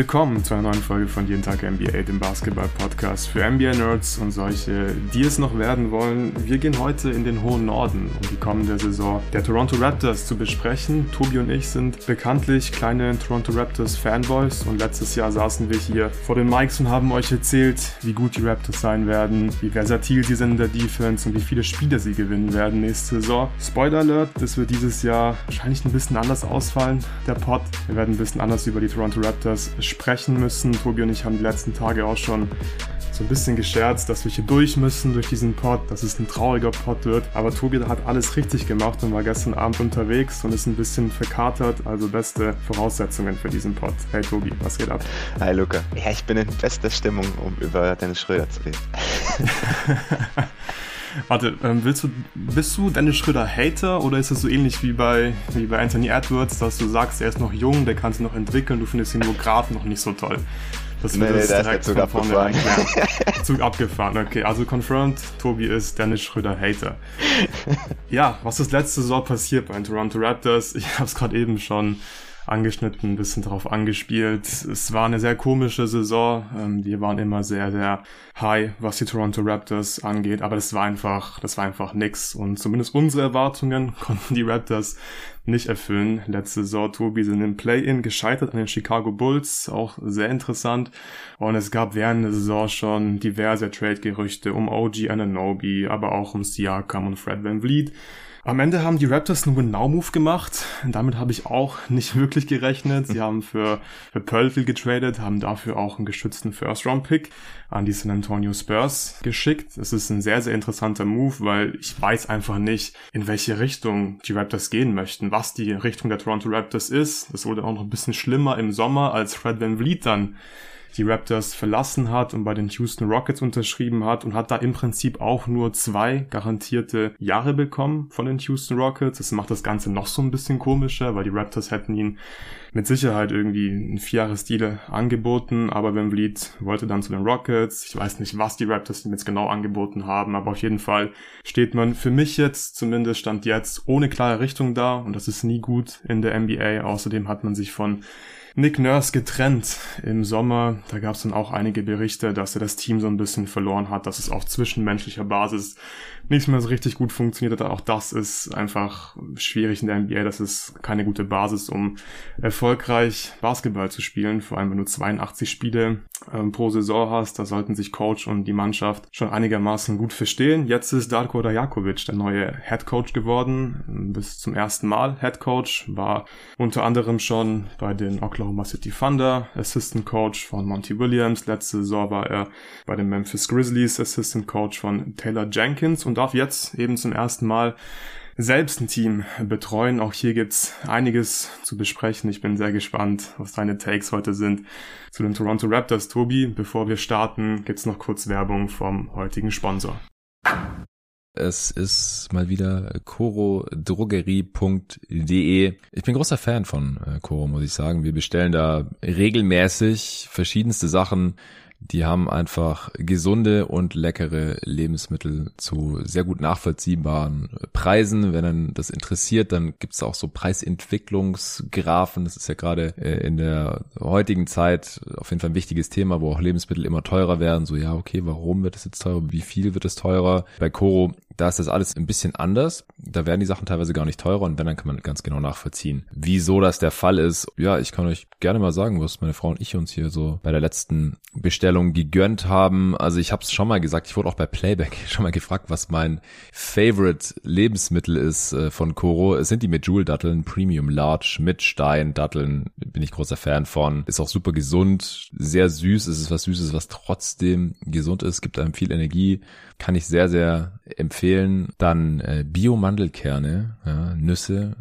Willkommen zu einer neuen Folge von Jeden Tag NBA, dem Basketball-Podcast für NBA-Nerds und solche, die es noch werden wollen. Wir gehen heute in den hohen Norden, um die kommende Saison der Toronto Raptors zu besprechen. Tobi und ich sind bekanntlich kleine Toronto Raptors Fanboys und letztes Jahr saßen wir hier vor den Mics und haben euch erzählt, wie gut die Raptors sein werden, wie versatil sie sind in der Defense und wie viele Spiele sie gewinnen werden nächste Saison. Spoiler Alert, das wird dieses Jahr wahrscheinlich ein bisschen anders ausfallen, der Pod. Wir werden ein bisschen anders über die Toronto Raptors sprechen müssen. Tobi und ich haben die letzten Tage auch schon so ein bisschen gescherzt, dass wir hier durch müssen, durch diesen Pod, dass es ein trauriger Pod wird. Aber Tobi hat alles richtig gemacht und war gestern Abend unterwegs und ist ein bisschen verkatert. Also beste Voraussetzungen für diesen Pod. Hey Tobi, was geht ab? Hi Luca. Ja, ich bin in bester Stimmung, um über Dennis Schröder zu reden. Warte, ähm, willst du, bist du Dennis Schröder Hater oder ist es so ähnlich wie bei, wie bei Anthony Edwards, dass du sagst, er ist noch jung, der kann sich noch entwickeln, du findest ihn nur gerade noch nicht so toll? Das nee, nee, da ist der Zug abgefahren. Zug abgefahren, okay. Also confirmed, Tobi ist Dennis Schröder Hater. ja, was ist letzte Saison passiert bei den Toronto Raptors? Ich habe es gerade eben schon angeschnitten, ein bisschen darauf angespielt. Es war eine sehr komische Saison. Ähm, wir waren immer sehr, sehr high, was die Toronto Raptors angeht, aber das war einfach, das war einfach nix. Und zumindest unsere Erwartungen konnten die Raptors nicht erfüllen. Letzte Saison, Tobi, sind im Play-In gescheitert an den Chicago Bulls, auch sehr interessant. Und es gab während der Saison schon diverse Trade-Gerüchte um OG Ananobi, aber auch um Siakam und Fred Van Vliet. Am Ende haben die Raptors einen Win-Now-Move gemacht. Damit habe ich auch nicht wirklich gerechnet. Sie haben für, für Pearlfield getradet, haben dafür auch einen geschützten First-Round-Pick an die San Antonio Spurs geschickt. Es ist ein sehr, sehr interessanter Move, weil ich weiß einfach nicht, in welche Richtung die Raptors gehen möchten, was die Richtung der Toronto Raptors ist. Das wurde auch noch ein bisschen schlimmer im Sommer, als Fred Van Vliet dann die Raptors verlassen hat und bei den Houston Rockets unterschrieben hat und hat da im Prinzip auch nur zwei garantierte Jahre bekommen von den Houston Rockets. Das macht das Ganze noch so ein bisschen komischer, weil die Raptors hätten ihn mit Sicherheit irgendwie ein Vierjahres-Deal angeboten, aber Van Vliet wollte dann zu den Rockets. Ich weiß nicht, was die Raptors ihm jetzt genau angeboten haben, aber auf jeden Fall steht man für mich jetzt, zumindest stand jetzt, ohne klare Richtung da und das ist nie gut in der NBA. Außerdem hat man sich von Nick Nurse getrennt im Sommer. Da gab es dann auch einige Berichte, dass er das Team so ein bisschen verloren hat, dass es auf zwischenmenschlicher Basis nicht mehr so richtig gut funktioniert hat. Auch das ist einfach schwierig in der NBA. Das ist keine gute Basis, um erfolgreich Basketball zu spielen. Vor allem, wenn du 82 Spiele ähm, pro Saison hast, da sollten sich Coach und die Mannschaft schon einigermaßen gut verstehen. Jetzt ist Darko Dajakovic der neue Head Coach geworden. Bis zum ersten Mal Head Coach. War unter anderem schon bei den Oklahoma City Thunder Assistant Coach von Monty Williams. Letzte Saison war er bei den Memphis Grizzlies Assistant Coach von Taylor Jenkins und darf jetzt eben zum ersten Mal selbst ein Team betreuen. Auch hier gibt's einiges zu besprechen. Ich bin sehr gespannt, was deine Takes heute sind zu den Toronto Raptors. Tobi, bevor wir starten, gibt's noch kurz Werbung vom heutigen Sponsor. Es ist mal wieder corodrogerie.de. Ich bin großer Fan von äh, Coro, muss ich sagen. Wir bestellen da regelmäßig verschiedenste Sachen die haben einfach gesunde und leckere Lebensmittel zu sehr gut nachvollziehbaren Preisen. Wenn dann das interessiert, dann gibt es auch so Preisentwicklungsgrafen. Das ist ja gerade äh, in der heutigen Zeit auf jeden Fall ein wichtiges Thema, wo auch Lebensmittel immer teurer werden. So, ja, okay, warum wird es jetzt teurer? Wie viel wird es teurer? Bei Coro da ist das alles ein bisschen anders. Da werden die Sachen teilweise gar nicht teurer und wenn, dann kann man ganz genau nachvollziehen, wieso das der Fall ist. Ja, ich kann euch gerne mal sagen, was meine Frau und ich uns hier so bei der letzten Bestellung gegönnt haben. Also ich habe es schon mal gesagt, ich wurde auch bei Playback schon mal gefragt, was mein Favorite Lebensmittel ist äh, von Coro. Es sind die Medjool-Datteln, Premium Large mit Stein-Datteln. Bin ich großer Fan von. Ist auch super gesund, sehr süß. Es ist was Süßes, was trotzdem gesund ist, gibt einem viel Energie. Kann ich sehr, sehr empfehlen. Dann äh, Bio-Mandelkerne, ja, Nüsse,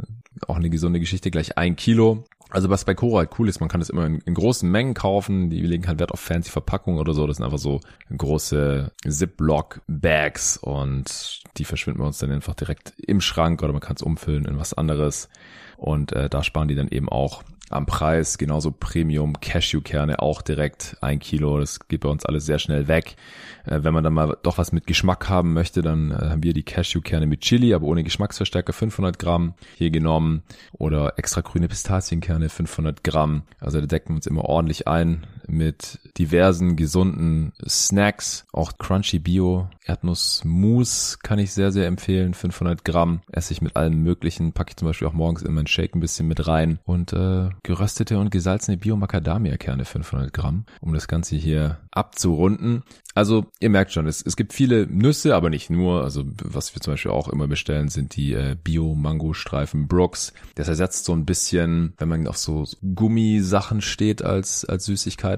auch eine gesunde Geschichte, gleich ein Kilo. Also was bei Cora halt cool ist, man kann es immer in, in, großen Mengen kaufen. Die legen halt Wert auf fancy Verpackungen oder so. Das sind einfach so große Ziploc-Bags und die verschwinden wir uns dann einfach direkt im Schrank oder man kann es umfüllen in was anderes. Und äh, da sparen die dann eben auch am Preis. Genauso Premium Cashewkerne auch direkt ein Kilo. Das geht bei uns alles sehr schnell weg. Äh, wenn man dann mal doch was mit Geschmack haben möchte, dann äh, haben wir die Cashewkerne mit Chili, aber ohne Geschmacksverstärker 500 Gramm hier genommen oder extra grüne Pistazienkerne 500 Gramm. Also da decken wir uns immer ordentlich ein mit diversen gesunden Snacks. Auch Crunchy Bio Erdnussmousse kann ich sehr, sehr empfehlen. 500 Gramm esse ich mit allem möglichen. Packe ich zum Beispiel auch morgens in meinen Shake ein bisschen mit rein. Und äh, geröstete und gesalzene Bio-Macadamia-Kerne 500 Gramm, um das Ganze hier abzurunden. Also ihr merkt schon, es, es gibt viele Nüsse, aber nicht nur. Also was wir zum Beispiel auch immer bestellen, sind die äh, Bio-Mango-Streifen Brooks. Das ersetzt so ein bisschen, wenn man auf so Gummisachen steht als, als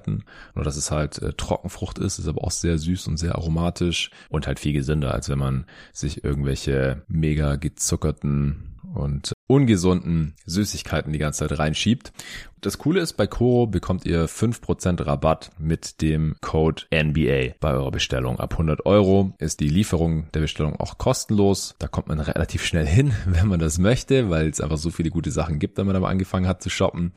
Süßigkeiten. Nur dass es halt äh, Trockenfrucht ist, ist aber auch sehr süß und sehr aromatisch und halt viel gesünder, als wenn man sich irgendwelche mega gezuckerten und ungesunden Süßigkeiten die ganze Zeit reinschiebt. Das Coole ist, bei Koro bekommt ihr 5% Rabatt mit dem Code NBA bei eurer Bestellung. Ab 100 Euro ist die Lieferung der Bestellung auch kostenlos. Da kommt man relativ schnell hin, wenn man das möchte, weil es einfach so viele gute Sachen gibt, wenn man aber angefangen hat zu shoppen.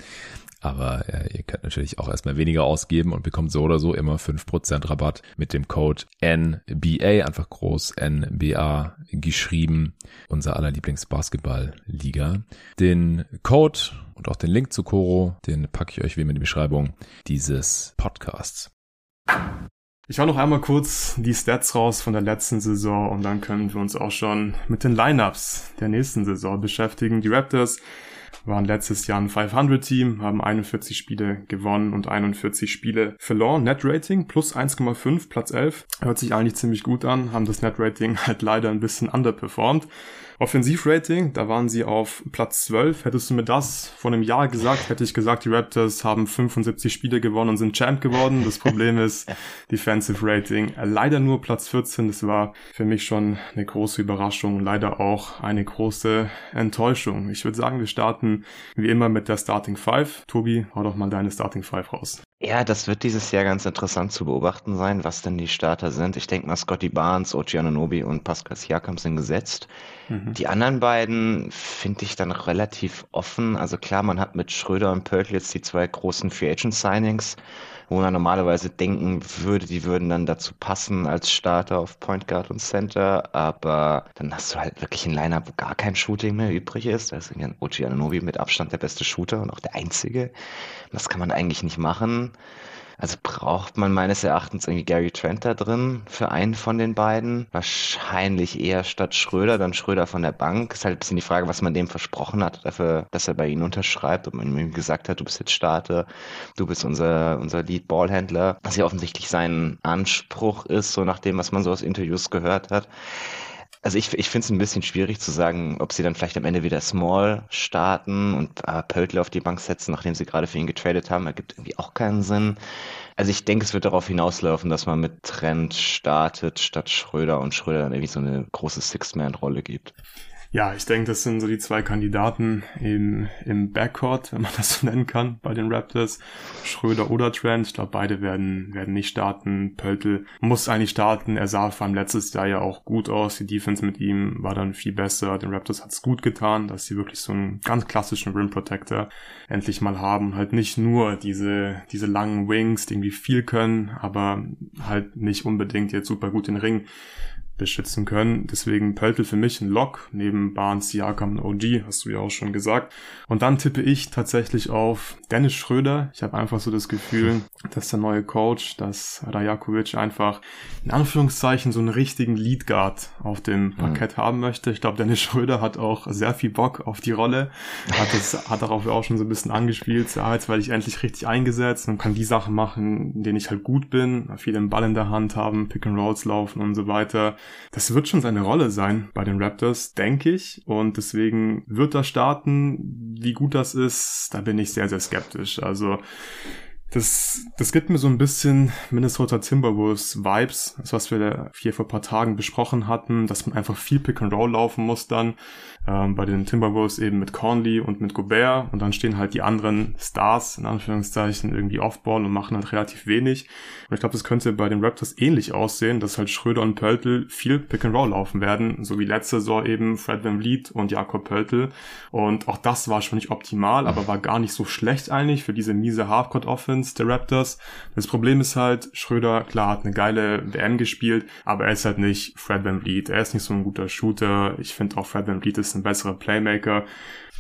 Aber äh, ihr könnt natürlich auch erstmal weniger ausgeben und bekommt so oder so immer 5% Rabatt mit dem Code NBA, einfach groß NBA geschrieben, unser aller Lieblingsbasketball-Liga. Den Code und auch den Link zu Coro, den packe ich euch wie immer in die Beschreibung dieses Podcasts. Ich hau noch einmal kurz die Stats raus von der letzten Saison und dann können wir uns auch schon mit den Lineups der nächsten Saison beschäftigen. Die Raptors waren letztes Jahr ein 500-Team, haben 41 Spiele gewonnen und 41 Spiele verloren. Net-Rating plus 1,5, Platz 11. Hört sich eigentlich ziemlich gut an, haben das Net-Rating halt leider ein bisschen underperformed. Offensivrating, da waren sie auf Platz 12. Hättest du mir das vor einem Jahr gesagt, hätte ich gesagt, die Raptors haben 75 Spiele gewonnen und sind Champ geworden. Das Problem ist Defensive Rating leider nur Platz 14. Das war für mich schon eine große Überraschung und leider auch eine große Enttäuschung. Ich würde sagen, wir starten wie immer mit der Starting Five. Tobi, hau doch mal deine Starting Five raus. Ja, das wird dieses Jahr ganz interessant zu beobachten sein, was denn die Starter sind. Ich denke mal, Scotty Barnes, Ochi Ananobi und Pascal Siakam sind gesetzt. Mhm. Die anderen beiden finde ich dann relativ offen. Also klar, man hat mit Schröder und Pörtl jetzt die zwei großen Free Agent Signings wo man normalerweise denken würde, die würden dann dazu passen als Starter auf Point Guard und Center, aber dann hast du halt wirklich ein Liner, wo gar kein Shooting mehr übrig ist. Da ist Ochi Ananobi mit Abstand der beste Shooter und auch der einzige. Das kann man eigentlich nicht machen. Also braucht man meines Erachtens irgendwie Gary Trent da drin für einen von den beiden. Wahrscheinlich eher statt Schröder, dann Schröder von der Bank. Ist halt ein bisschen die Frage, was man dem versprochen hat, dafür, dass er bei ihnen unterschreibt, ob man ihm gesagt hat, du bist jetzt Starter, du bist unser, unser Lead-Ballhändler. Was ja offensichtlich sein Anspruch ist, so nach dem, was man so aus Interviews gehört hat. Also ich, ich finde es ein bisschen schwierig zu sagen, ob sie dann vielleicht am Ende wieder Small starten und äh, Pöltl auf die Bank setzen, nachdem sie gerade für ihn getradet haben. Ergibt irgendwie auch keinen Sinn. Also ich denke, es wird darauf hinauslaufen, dass man mit Trent startet statt Schröder und Schröder dann irgendwie so eine große Six-Man-Rolle gibt. Ja, ich denke, das sind so die zwei Kandidaten im, im Backcourt, wenn man das so nennen kann, bei den Raptors. Schröder oder Trent. Ich glaube, beide werden, werden nicht starten. Pöltl muss eigentlich starten. Er sah vor allem letztes Jahr ja auch gut aus. Die Defense mit ihm war dann viel besser. Den Raptors hat es gut getan, dass sie wirklich so einen ganz klassischen Rim Protector endlich mal haben. Halt nicht nur diese, diese langen Wings, die irgendwie viel können, aber halt nicht unbedingt jetzt super gut den Ring beschützen können. Deswegen Pöltl für mich ein Lock, neben Barnes, Siakam und OG, hast du ja auch schon gesagt. Und dann tippe ich tatsächlich auf Dennis Schröder. Ich habe einfach so das Gefühl, dass der neue Coach, dass Rajakovic einfach in Anführungszeichen so einen richtigen Lead Guard auf dem mhm. Parkett mhm. haben möchte. Ich glaube, Dennis Schröder hat auch sehr viel Bock auf die Rolle. Hat das, hat darauf auch schon so ein bisschen angespielt. Ja, jetzt werde ich endlich richtig eingesetzt und kann die Sachen machen, in denen ich halt gut bin. Viel den Ball in der Hand haben, Pick and Rolls laufen und so weiter. Das wird schon seine Rolle sein bei den Raptors, denke ich. Und deswegen wird er starten. Wie gut das ist, da bin ich sehr, sehr skeptisch. Also Das, das gibt mir so ein bisschen Minnesota Timberwolves Vibes, das was wir hier vor paar Tagen besprochen hatten, dass man einfach viel Pick and Roll laufen muss dann. Ähm, bei den Timberwolves eben mit Conley und mit Gobert und dann stehen halt die anderen Stars in Anführungszeichen irgendwie Offball und machen halt relativ wenig. Und ich glaube, das könnte bei den Raptors ähnlich aussehen, dass halt Schröder und Pöltl viel Pick and Roll laufen werden, so wie letzte Saison eben Fred Van Vliet und Jakob Pöltl. Und auch das war schon nicht optimal, aber war gar nicht so schlecht eigentlich für diese miese Halfcourt Offense der Raptors. Das Problem ist halt, Schröder, klar, hat eine geile WM gespielt, aber er ist halt nicht Fred Van Vliet. Er ist nicht so ein guter Shooter. Ich finde auch Fred Van Vliet ist ein besserer Playmaker.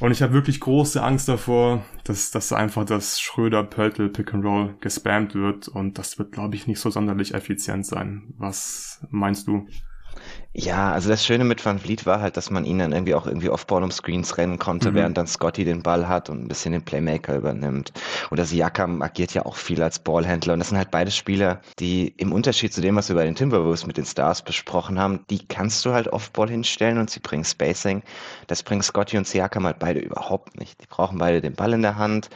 Und ich habe wirklich große Angst davor, dass, dass einfach das Schröder-Pöltl Pick and Roll gespammt wird und das wird, glaube ich, nicht so sonderlich effizient sein. Was meinst du? Ja, also das Schöne mit Van Vliet war halt, dass man ihn dann irgendwie auch irgendwie off-ball um Screens rennen konnte, mhm. während dann Scotty den Ball hat und ein bisschen den Playmaker übernimmt. Oder Siakam agiert ja auch viel als Ballhändler. Und das sind halt beide Spieler, die im Unterschied zu dem, was wir bei den Timberwolves mit den Stars besprochen haben, die kannst du halt off-ball hinstellen und sie bringen Spacing. Das bringen Scotty und Siakam halt beide überhaupt nicht. Die brauchen beide den Ball in der Hand.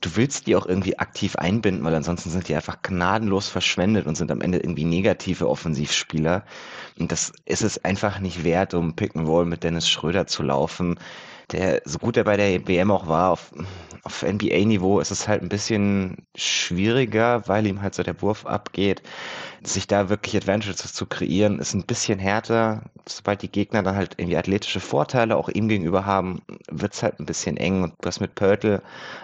Du willst die auch irgendwie aktiv einbinden, weil ansonsten sind die einfach gnadenlos verschwendet und sind am Ende irgendwie negative Offensivspieler. Und das ist es einfach nicht wert, um Pick mit Dennis Schröder zu laufen. Der, so gut er bei der WM auch war, auf, auf NBA-Niveau ist es halt ein bisschen schwieriger, weil ihm halt so der Wurf abgeht. Sich da wirklich Advantages zu kreieren, ist ein bisschen härter. Sobald die Gegner dann halt irgendwie athletische Vorteile auch ihm gegenüber haben, wird's halt ein bisschen eng. Und das mit Pörtl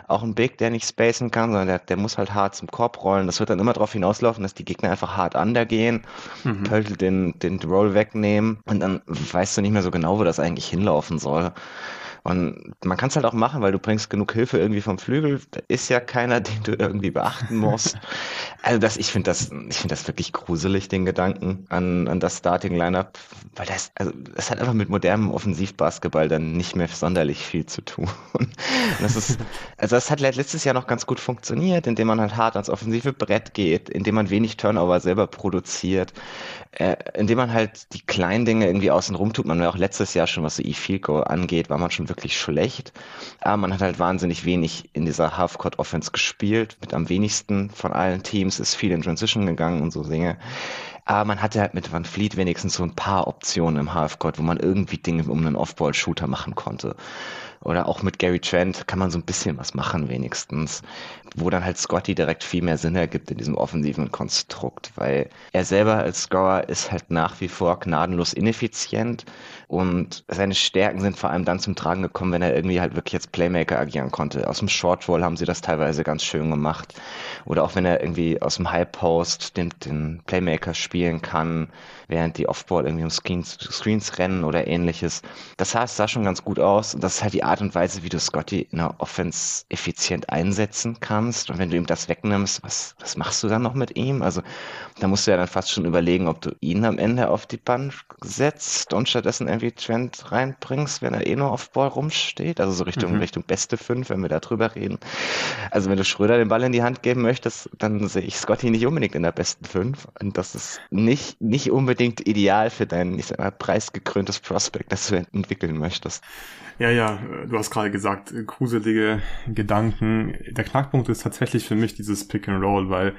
auch ein Big, der nicht spacen kann, sondern der, der muss halt hart zum Korb rollen. Das wird dann immer darauf hinauslaufen, dass die Gegner einfach hart undergehen, mhm. Pörtl den, den Roll wegnehmen und dann weißt du nicht mehr so genau, wo das eigentlich hinlaufen soll. Und man kann es halt auch machen, weil du bringst genug Hilfe irgendwie vom Flügel. Da ist ja keiner, den du irgendwie beachten musst. also das, ich finde das, ich finde das wirklich gruselig, den Gedanken an, an das Starting Lineup, weil das, also das hat einfach mit modernem Offensivbasketball dann nicht mehr sonderlich viel zu tun. das ist, also das hat letztes Jahr noch ganz gut funktioniert, indem man halt hart ans offensive Brett geht, indem man wenig Turnover selber produziert, äh, indem man halt die kleinen Dinge irgendwie außen rum tut. Man war auch letztes Jahr schon, was so E-Fico angeht, war man schon wirklich schlecht. Aber man hat halt wahnsinnig wenig in dieser Half-Court-Offense gespielt. Mit am wenigsten von allen Teams ist viel in Transition gegangen und so Dinge. Aber man hatte halt mit Van Fleet wenigstens so ein paar Optionen im Half-Court, wo man irgendwie Dinge um einen Off-Ball-Shooter machen konnte. Oder auch mit Gary Trent kann man so ein bisschen was machen wenigstens, wo dann halt Scotty direkt viel mehr Sinn ergibt in diesem offensiven Konstrukt, weil er selber als Scorer ist halt nach wie vor gnadenlos ineffizient und seine Stärken sind vor allem dann zum Tragen gekommen, wenn er irgendwie halt wirklich als Playmaker agieren konnte. Aus dem Short Roll haben sie das teilweise ganz schön gemacht. Oder auch wenn er irgendwie aus dem High Post den, den Playmaker spielen kann, während die Offball irgendwie um Screens, Screens rennen oder ähnliches. Das heißt, sah schon ganz gut aus. Und das ist halt die Art und Weise, wie du Scotty in der Offense effizient einsetzen kannst. Und wenn du ihm das wegnimmst, was, was machst du dann noch mit ihm? Also da musst du ja dann fast schon überlegen, ob du ihn am Ende auf die Bank setzt und stattdessen irgendwie Trend reinbringst, wenn er eh nur auf Ball rumsteht. Also so Richtung, mhm. Richtung beste fünf, wenn wir da drüber reden. Also wenn du Schröder den Ball in die Hand geben möchtest, dann sehe ich Scotty nicht unbedingt in der besten fünf. Und das ist nicht, nicht unbedingt ideal für dein, ich sag mal, preisgekröntes Prospect, das du entwickeln möchtest. Ja, ja, du hast gerade gesagt, gruselige Gedanken. Der Knackpunkt ist tatsächlich für mich dieses Pick and Roll, weil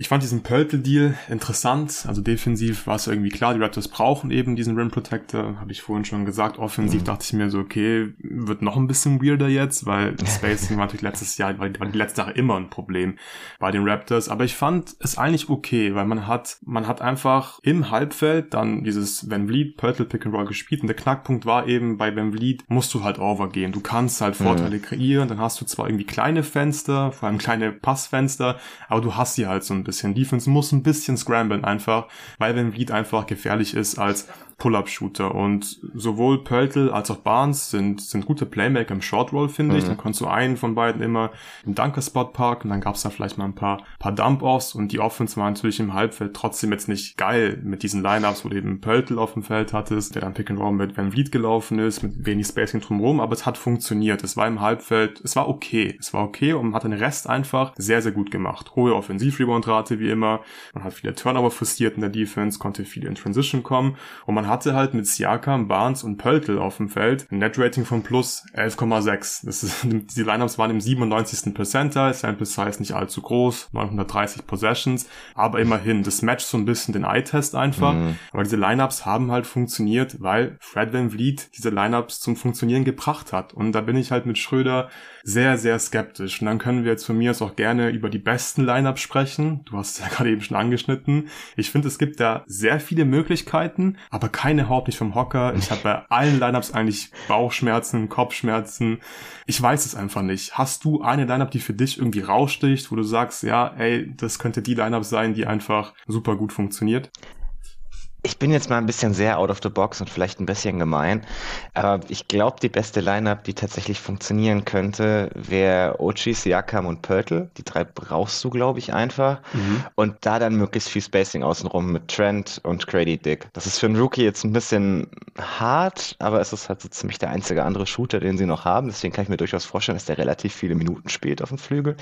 ich fand diesen Pöltl-Deal interessant. Also defensiv war es irgendwie klar, die Raptors brauchen eben diesen Rim Protector. Habe ich vorhin schon gesagt. Offensiv mhm. dachte ich mir so, okay, wird noch ein bisschen weirder jetzt, weil Spacing war natürlich letztes Jahr, war die letzte Jahre immer ein Problem bei den Raptors. Aber ich fand es eigentlich okay, weil man hat, man hat einfach im Halbfeld dann dieses Van Vliet Pöltl Pick and Roll gespielt. Und der Knackpunkt war eben, bei Van Vliet musst du halt overgehen. Du kannst halt Vorteile mhm. kreieren. Dann hast du zwar irgendwie kleine Fenster, vor allem kleine Passfenster, aber du hast sie halt so ein bisschen bisschen. Defense muss ein bisschen scramblen einfach, weil Van Vliet einfach gefährlich ist als Pull-Up-Shooter. Und sowohl Pöltl als auch Barnes sind, sind gute Playmaker im Short Roll, finde mhm. ich. Dann konntest du einen von beiden immer im Dunker-Spot parken. Dann gab's da vielleicht mal ein paar, paar Dump-Offs und die Offense war natürlich im Halbfeld trotzdem jetzt nicht geil mit diesen Lineups, wo du eben Pöltl auf dem Feld hattest, der dann Pick and Roll mit Van Vliet gelaufen ist, mit wenig Spacing drumherum, aber es hat funktioniert. Es war im Halbfeld, es war okay. Es war okay und man hat den Rest einfach sehr, sehr gut gemacht. Hohe Offensiv-Rebound-Rate wie immer. Man hat viele Turnover frustriert in der Defense, konnte viel in Transition kommen und man hatte halt mit Siakam, Barnes und Pöltl auf dem Feld ein Net-Rating von plus 11,6. Das ist, diese Lineups waren im 97. Percentile, Sample Size nicht allzu groß, 930 Possessions, aber immerhin, das matcht so ein bisschen den Eye-Test einfach. Mhm. Aber diese Lineups haben halt funktioniert, weil Fred Van Vliet diese Lineups zum Funktionieren gebracht hat. Und da bin ich halt mit Schröder sehr, sehr skeptisch. Und dann können wir jetzt von mir aus auch gerne über die besten Lineups sprechen. Du hast es ja gerade eben schon angeschnitten. Ich finde, es gibt da sehr viele Möglichkeiten, aber keine Haupt nicht vom Hocker. Ich habe bei allen Lineups eigentlich Bauchschmerzen, Kopfschmerzen. Ich weiß es einfach nicht. Hast du eine Lineup, die für dich irgendwie raussticht, wo du sagst, ja, ey, das könnte die Lineup sein, die einfach super gut funktioniert? Ich bin jetzt mal ein bisschen sehr out of the box und vielleicht ein bisschen gemein, aber ich glaube, die beste Lineup, die tatsächlich funktionieren könnte, wäre Ochi, Siakam und Pörtl. Die drei brauchst du, glaube ich, einfach. Mhm. Und da dann möglichst viel Spacing außenrum mit Trent und Grady Dick. Das ist für einen Rookie jetzt ein bisschen hart, aber es ist halt so ziemlich der einzige andere Shooter, den sie noch haben. Deswegen kann ich mir durchaus vorstellen, dass der relativ viele Minuten spielt auf dem Flügel.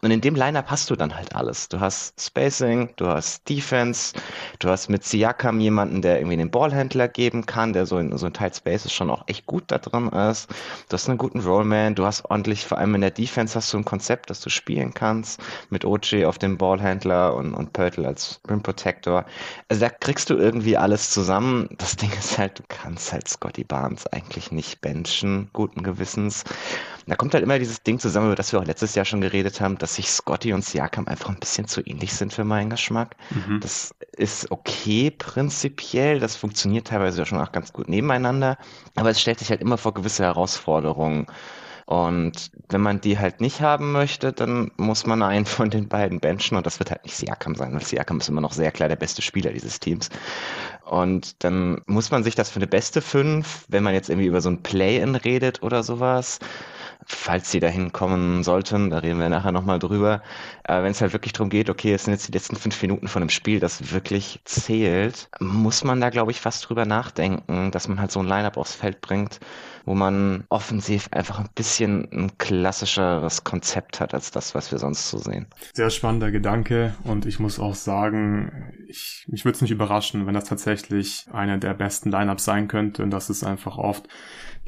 Und in dem Lineup hast du dann halt alles. Du hast Spacing, du hast Defense, du hast mit Siakam haben jemanden, der irgendwie den Ballhändler geben kann, der so in so ein Tight Spaces schon auch echt gut da drin ist. Du hast einen guten Rollman, du hast ordentlich, vor allem in der Defense hast du ein Konzept, das du spielen kannst, mit OG auf dem Ballhändler und, und Pörtl als Rim Protector. Also da kriegst du irgendwie alles zusammen. Das Ding ist halt, du kannst halt Scotty Barnes eigentlich nicht benchen, guten Gewissens. Da kommt halt immer dieses Ding zusammen, über das wir auch letztes Jahr schon geredet haben, dass sich Scotty und Siakam einfach ein bisschen zu ähnlich sind für meinen Geschmack. Mhm. Das ist okay prinzipiell, das funktioniert teilweise ja schon auch ganz gut nebeneinander, aber es stellt sich halt immer vor gewisse Herausforderungen. Und wenn man die halt nicht haben möchte, dann muss man einen von den beiden benchen und das wird halt nicht Siakam sein, weil Siakam ist immer noch sehr klar der beste Spieler dieses Teams. Und dann muss man sich das für eine beste fünf, wenn man jetzt irgendwie über so ein Play-in redet oder sowas, falls sie dahin kommen sollten, da reden wir nachher nochmal drüber, äh, wenn es halt wirklich darum geht, okay, es sind jetzt die letzten fünf Minuten von einem Spiel, das wirklich zählt, muss man da, glaube ich, fast drüber nachdenken, dass man halt so ein Line-Up aufs Feld bringt, wo man offensiv einfach ein bisschen ein klassischeres Konzept hat als das, was wir sonst so sehen. Sehr spannender Gedanke und ich muss auch sagen, ich, mich würde es nicht überraschen, wenn das tatsächlich einer der besten Lineups sein könnte und das ist einfach oft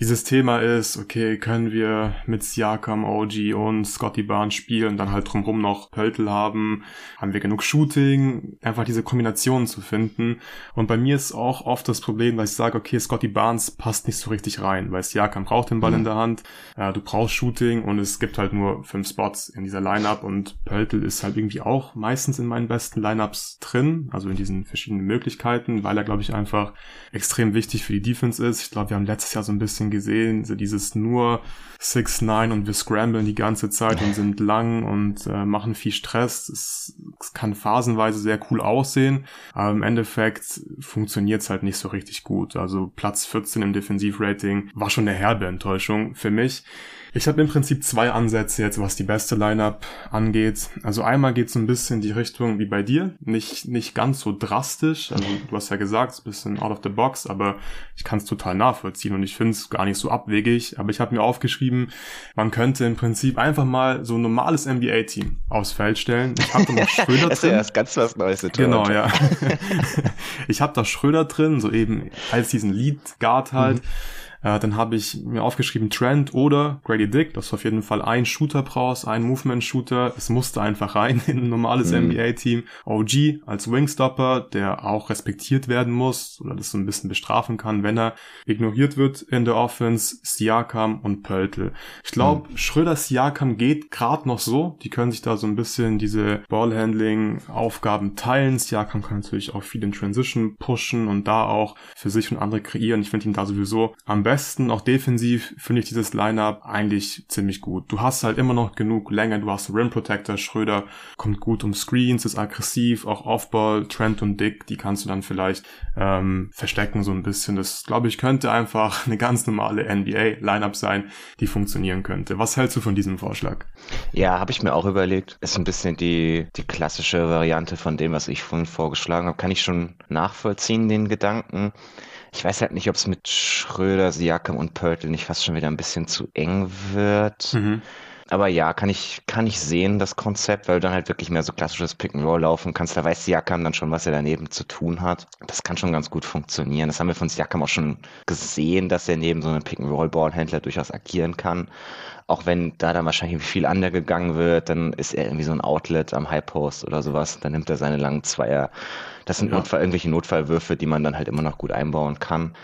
dieses Thema ist, okay, können wir mit Siakam, OG und Scotty Barnes spielen, dann halt drumherum noch Pöltl haben, haben wir genug Shooting, einfach diese Kombinationen zu finden. Und bei mir ist auch oft das Problem, dass ich sage, okay, Scotty Barnes passt nicht so richtig rein, weil Siakam braucht den Ball mhm. in der Hand, äh, du brauchst Shooting und es gibt halt nur fünf Spots in dieser Lineup und Pöltl ist halt irgendwie auch meistens in meinen besten Lineups drin, also in diesen verschiedenen Möglichkeiten, weil er, glaube ich, einfach extrem wichtig für die Defense ist. Ich glaube, wir haben letztes Jahr so ein bisschen gesehen, so dieses nur 6-9 und wir scramblen die ganze Zeit und sind lang und äh, machen viel Stress. Es, es, kann phasenweise sehr cool aussehen, aber im Endeffekt funktioniert es halt nicht so richtig gut. Also Platz 14 im Defensivrating war schon eine herbe Enttäuschung für mich. Ich habe im Prinzip zwei Ansätze jetzt, was die beste Lineup angeht. Also einmal geht es ein bisschen in die Richtung wie bei dir, nicht nicht ganz so drastisch. Also du hast ja gesagt, es ist ein bisschen out of the box, aber ich kann es total nachvollziehen und ich finde es gar nicht so abwegig. Aber ich habe mir aufgeschrieben, man könnte im Prinzip einfach mal so ein normales NBA-Team aufs Feld stellen. Ich habe da noch Schröder drin. das ist ganz was Neues. Genau, ja. ich habe da Schröder drin, so eben als diesen Lead Guard halt. Mhm. Äh, dann habe ich mir aufgeschrieben Trent oder Grady Dick. Das ist auf jeden Fall ein Shooter brauchst, ein Movement-Shooter. Es musste einfach rein in ein normales mhm. NBA-Team. OG als Wingstopper, der auch respektiert werden muss oder das so ein bisschen bestrafen kann, wenn er ignoriert wird in der Offense. Siakam und Pöltl. Ich glaube, mhm. Schröder Siakam geht gerade noch so. Die können sich da so ein bisschen diese Ballhandling-Aufgaben teilen. Siakam kann natürlich auch viel in Transition pushen und da auch für sich und andere kreieren. Ich finde ihn da sowieso am besten, auch defensiv, finde ich dieses Lineup eigentlich ziemlich gut. Du hast halt immer noch genug Länge, du hast Rim Protector, Schröder kommt gut um Screens, ist aggressiv, auch Offball, Trent und Dick, die kannst du dann vielleicht ähm, verstecken so ein bisschen. Das, glaube ich, könnte einfach eine ganz normale NBA-Lineup sein, die funktionieren könnte. Was hältst du von diesem Vorschlag? Ja, habe ich mir auch überlegt. Ist ein bisschen die, die klassische Variante von dem, was ich vorhin vorgeschlagen habe. Kann ich schon nachvollziehen, den Gedanken. Ich weiß halt nicht, ob es mit Schröder, Siakam und Pörtl nicht fast schon wieder ein bisschen zu eng wird. Mhm. Aber ja, kann ich, kann ich sehen, das Konzept, weil du dann halt wirklich mehr so klassisches Pick-and-Roll laufen kannst. Da weiß Siakam dann schon, was er daneben zu tun hat. Das kann schon ganz gut funktionieren. Das haben wir von Siakam auch schon gesehen, dass er neben so einem Pick-and-Roll-Ballhändler durchaus agieren kann. Auch wenn da dann wahrscheinlich viel undergegangen wird, dann ist er irgendwie so ein Outlet am High Post oder sowas. Dann nimmt er seine langen Zweier. Das sind ja. Notfall, irgendwelche Notfallwürfe, die man dann halt immer noch gut einbauen kann.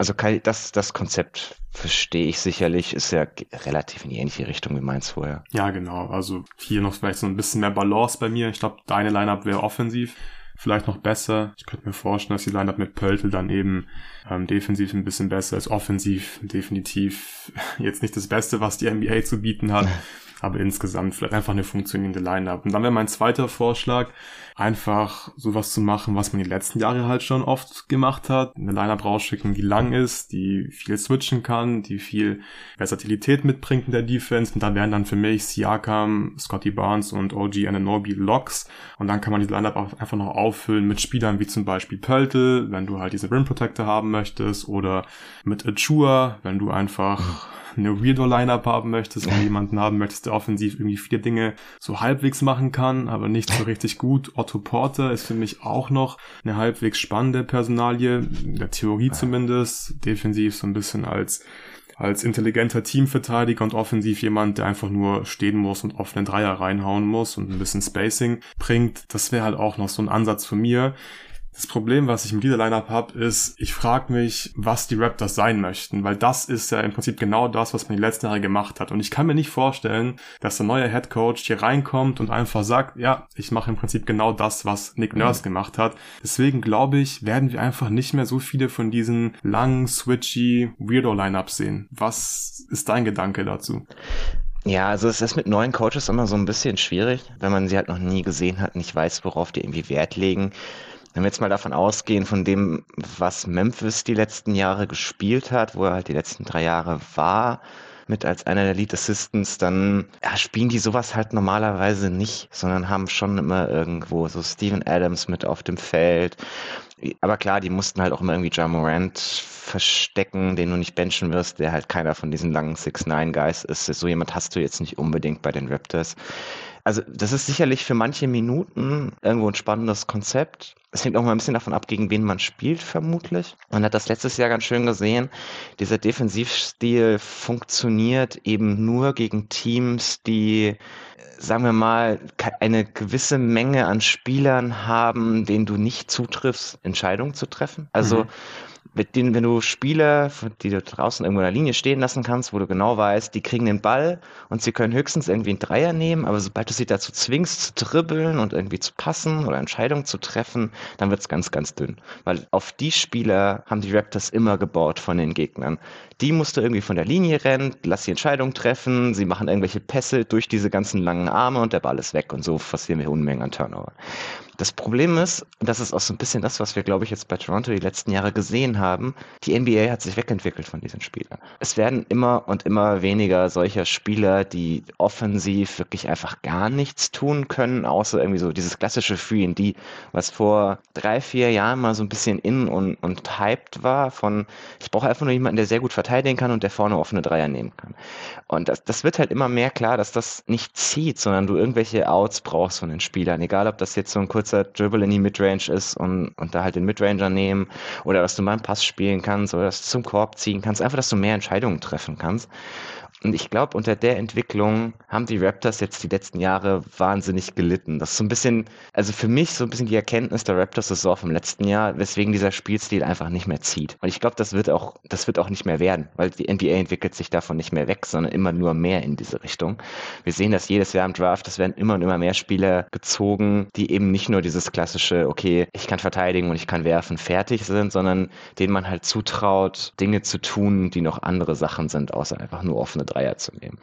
Also das, das Konzept verstehe ich sicherlich, ist ja relativ in die ähnliche Richtung wie meins vorher. Ja, genau. Also hier noch vielleicht so ein bisschen mehr Balance bei mir. Ich glaube, deine Lineup wäre offensiv vielleicht noch besser. Ich könnte mir vorstellen, dass die Lineup mit Pöltl dann eben ähm, defensiv ein bisschen besser ist. Offensiv definitiv jetzt nicht das Beste, was die NBA zu bieten hat aber insgesamt vielleicht einfach eine funktionierende Line-Up. Und dann wäre mein zweiter Vorschlag, einfach sowas zu machen, was man die letzten Jahre halt schon oft gemacht hat. Eine Line-Up rausschicken, die lang ist, die viel switchen kann, die viel Versatilität mitbringt in der Defense. Und da wären dann für mich Siakam, Scotty Barnes und OG Ananobi Locks. Und dann kann man die Line-Up auch einfach noch auffüllen mit Spielern wie zum Beispiel Pöltl, wenn du halt diese Rim Protector haben möchtest, oder mit Achua, wenn du einfach eine Weirdo-Lineup haben möchtest und jemanden haben möchtest, der offensiv irgendwie viele Dinge so halbwegs machen kann, aber nicht so richtig gut. Otto Porter ist für mich auch noch eine halbwegs spannende Personalie, in der Theorie zumindest, defensiv so ein bisschen als als intelligenter Teamverteidiger und offensiv jemand, der einfach nur stehen muss und offenen Dreier reinhauen muss und ein bisschen Spacing bringt. Das wäre halt auch noch so ein Ansatz von mir. Das Problem, was ich mit dieser Lineup habe, ist, ich frage mich, was die Raptors sein möchten, weil das ist ja im Prinzip genau das, was man die letzten Jahre gemacht hat. Und ich kann mir nicht vorstellen, dass der neue Head Coach hier reinkommt und einfach sagt, ja, ich mache im Prinzip genau das, was Nick Nurse mhm. gemacht hat. Deswegen glaube ich, werden wir einfach nicht mehr so viele von diesen langen, switchy Weirdo-Lineups sehen. Was ist dein Gedanke dazu? Ja, also es ist mit neuen Coaches immer so ein bisschen schwierig, wenn man sie halt noch nie gesehen hat, nicht weiß, worauf die irgendwie Wert legen. Wenn wir jetzt mal davon ausgehen, von dem, was Memphis die letzten Jahre gespielt hat, wo er halt die letzten drei Jahre war, mit als einer der Lead Assistants, dann ja, spielen die sowas halt normalerweise nicht, sondern haben schon immer irgendwo so Steven Adams mit auf dem Feld. Aber klar, die mussten halt auch immer irgendwie John Morant verstecken, den du nicht benchen wirst, der halt keiner von diesen langen 6-9 Guys ist. So jemand hast du jetzt nicht unbedingt bei den Raptors. Also das ist sicherlich für manche Minuten irgendwo ein spannendes Konzept. Es hängt auch mal ein bisschen davon ab, gegen wen man spielt, vermutlich. Man hat das letztes Jahr ganz schön gesehen. Dieser Defensivstil funktioniert eben nur gegen Teams, die sagen wir mal, eine gewisse Menge an Spielern haben, denen du nicht zutriffst, Entscheidungen zu treffen. Also mhm mit denen, wenn du Spieler, die du draußen irgendwo in der Linie stehen lassen kannst, wo du genau weißt, die kriegen den Ball und sie können höchstens irgendwie einen Dreier nehmen, aber sobald du sie dazu zwingst zu dribbeln und irgendwie zu passen oder Entscheidungen zu treffen, dann wird's ganz, ganz dünn. Weil auf die Spieler haben die Raptors immer gebaut von den Gegnern. Die musst du irgendwie von der Linie rennen, lass die Entscheidung treffen, sie machen irgendwelche Pässe durch diese ganzen langen Arme und der Ball ist weg und so passieren wir Unmengen an Turnover. Das Problem ist, und das ist auch so ein bisschen das, was wir, glaube ich, jetzt bei Toronto die letzten Jahre gesehen haben, die NBA hat sich wegentwickelt von diesen Spielern. Es werden immer und immer weniger solcher Spieler, die offensiv wirklich einfach gar nichts tun können, außer irgendwie so dieses klassische 3D, was vor drei, vier Jahren mal so ein bisschen in und, und hyped war, von ich brauche einfach nur jemanden, der sehr gut verteidigen kann und der vorne offene Dreier nehmen kann. Und das, das wird halt immer mehr klar, dass das nicht zieht, sondern du irgendwelche Outs brauchst von den Spielern, egal ob das jetzt so ein kurzer kurzer Dribble in die Midrange ist und, und da halt den Midranger nehmen oder dass du mal einen Pass spielen kannst oder dass du zum Korb ziehen kannst. Einfach, dass du mehr Entscheidungen treffen kannst. Und ich glaube, unter der Entwicklung haben die Raptors jetzt die letzten Jahre wahnsinnig gelitten. Das ist so ein bisschen, also für mich so ein bisschen die Erkenntnis der Raptors-Saison vom letzten Jahr, weswegen dieser Spielstil einfach nicht mehr zieht. Und ich glaube, das wird auch, das wird auch nicht mehr werden, weil die NBA entwickelt sich davon nicht mehr weg, sondern immer nur mehr in diese Richtung. Wir sehen das jedes Jahr im Draft, es werden immer und immer mehr Spieler gezogen, die eben nicht nur dieses klassische, okay, ich kann verteidigen und ich kann werfen, fertig sind, sondern denen man halt zutraut, Dinge zu tun, die noch andere Sachen sind, außer einfach nur offene Dreier zu nehmen.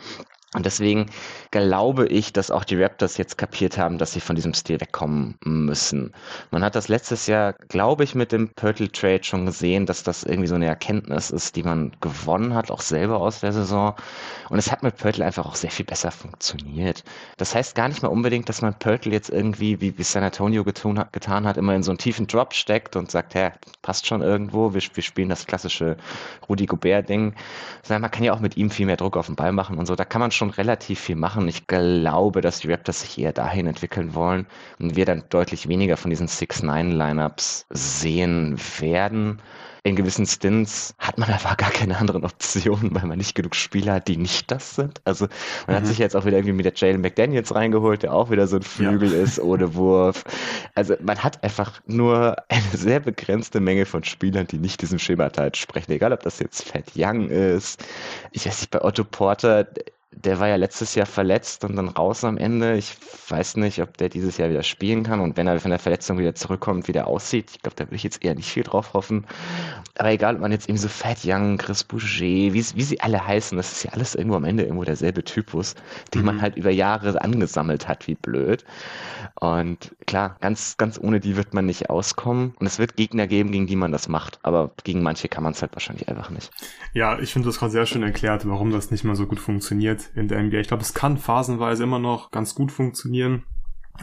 Und deswegen glaube ich, dass auch die Raptors jetzt kapiert haben, dass sie von diesem Stil wegkommen müssen. Man hat das letztes Jahr, glaube ich, mit dem Purtle Trade schon gesehen, dass das irgendwie so eine Erkenntnis ist, die man gewonnen hat, auch selber aus der Saison. Und es hat mit Purtle einfach auch sehr viel besser funktioniert. Das heißt gar nicht mal unbedingt, dass man Purtle jetzt irgendwie, wie, wie San Antonio getun, getan hat, immer in so einen tiefen Drop steckt und sagt, hä, passt schon irgendwo, wir, wir spielen das klassische Rudy Gobert-Ding. Sondern man kann ja auch mit ihm viel mehr Druck auf den Ball machen und so. Da kann man schon relativ viel machen. Ich glaube, dass die Raptors sich eher dahin entwickeln wollen und wir dann deutlich weniger von diesen 6-9-Lineups sehen werden in gewissen Stints hat man einfach gar keine anderen Optionen, weil man nicht genug Spieler hat, die nicht das sind. Also man mhm. hat sich jetzt auch wieder irgendwie mit der Jalen McDaniels reingeholt, der auch wieder so ein Flügel ja. ist ohne Wurf. Also man hat einfach nur eine sehr begrenzte Menge von Spielern, die nicht diesem Schemata entsprechen. Egal, ob das jetzt Fat Young ist. Ich weiß nicht, bei Otto Porter, der war ja letztes Jahr verletzt und dann raus am Ende. Ich weiß nicht, ob der dieses Jahr wieder spielen kann und wenn er von der Verletzung wieder zurückkommt, wie der aussieht. Ich glaube, da würde ich jetzt eher nicht viel drauf hoffen. Aber egal, ob man jetzt eben so Fat Young, Chris Boucher, wie, wie sie alle heißen, das ist ja alles irgendwo am Ende irgendwo derselbe Typus, den mhm. man halt über Jahre angesammelt hat, wie blöd. Und klar, ganz, ganz ohne die wird man nicht auskommen. Und es wird Gegner geben, gegen die man das macht. Aber gegen manche kann man es halt wahrscheinlich einfach nicht. Ja, ich finde das gerade sehr schön erklärt, warum das nicht mal so gut funktioniert in der NBA. Ich glaube, es kann phasenweise immer noch ganz gut funktionieren.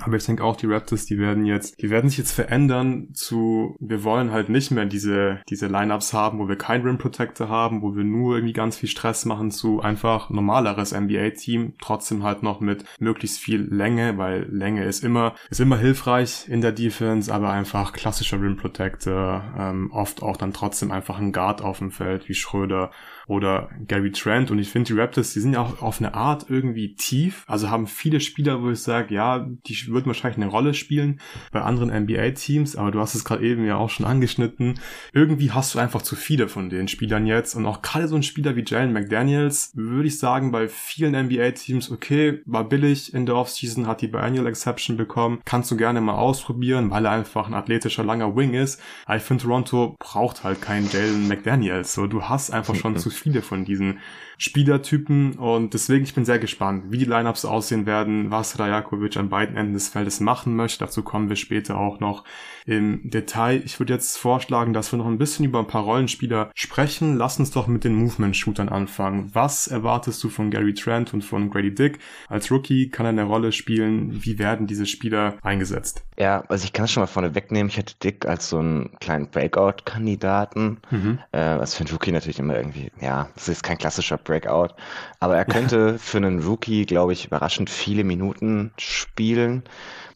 Aber ich denke auch, die Raptors, die werden jetzt, die werden sich jetzt verändern zu, wir wollen halt nicht mehr diese, diese Lineups haben, wo wir kein Rim Protector haben, wo wir nur irgendwie ganz viel Stress machen zu einfach normaleres NBA-Team, trotzdem halt noch mit möglichst viel Länge, weil Länge ist immer, ist immer hilfreich in der Defense, aber einfach klassischer Rim Protector, ähm, oft auch dann trotzdem einfach ein Guard auf dem Feld, wie Schröder oder Gary Trent. Und ich finde, die Raptors, die sind ja auch auf eine Art irgendwie tief. Also haben viele Spieler, wo ich sage, ja, die würden wahrscheinlich eine Rolle spielen bei anderen NBA-Teams. Aber du hast es gerade eben ja auch schon angeschnitten. Irgendwie hast du einfach zu viele von den Spielern jetzt. Und auch gerade so ein Spieler wie Jalen McDaniels, würde ich sagen, bei vielen NBA-Teams, okay, war billig in der Offseason, hat die Biannual Exception bekommen. Kannst du gerne mal ausprobieren, weil er einfach ein athletischer, langer Wing ist. Aber ich finde, Toronto braucht halt keinen Jalen McDaniels. So, du hast einfach schon zu viele von diesen Spielertypen und deswegen ich bin sehr gespannt, wie die Lineups aussehen werden, was Rajakovic an beiden Enden des Feldes machen möchte. Dazu kommen wir später auch noch im Detail. Ich würde jetzt vorschlagen, dass wir noch ein bisschen über ein paar Rollenspieler sprechen. Lass uns doch mit den Movement-Shootern anfangen. Was erwartest du von Gary Trent und von Grady Dick? Als Rookie kann er eine Rolle spielen. Wie werden diese Spieler eingesetzt? Ja, also ich kann es schon mal vorne wegnehmen. Ich hätte Dick als so einen kleinen Breakout-Kandidaten. Mhm. Äh, was für einen Rookie natürlich immer irgendwie, ja, das ist kein klassischer Breakout. Aber er könnte für einen Rookie, glaube ich, überraschend viele Minuten spielen,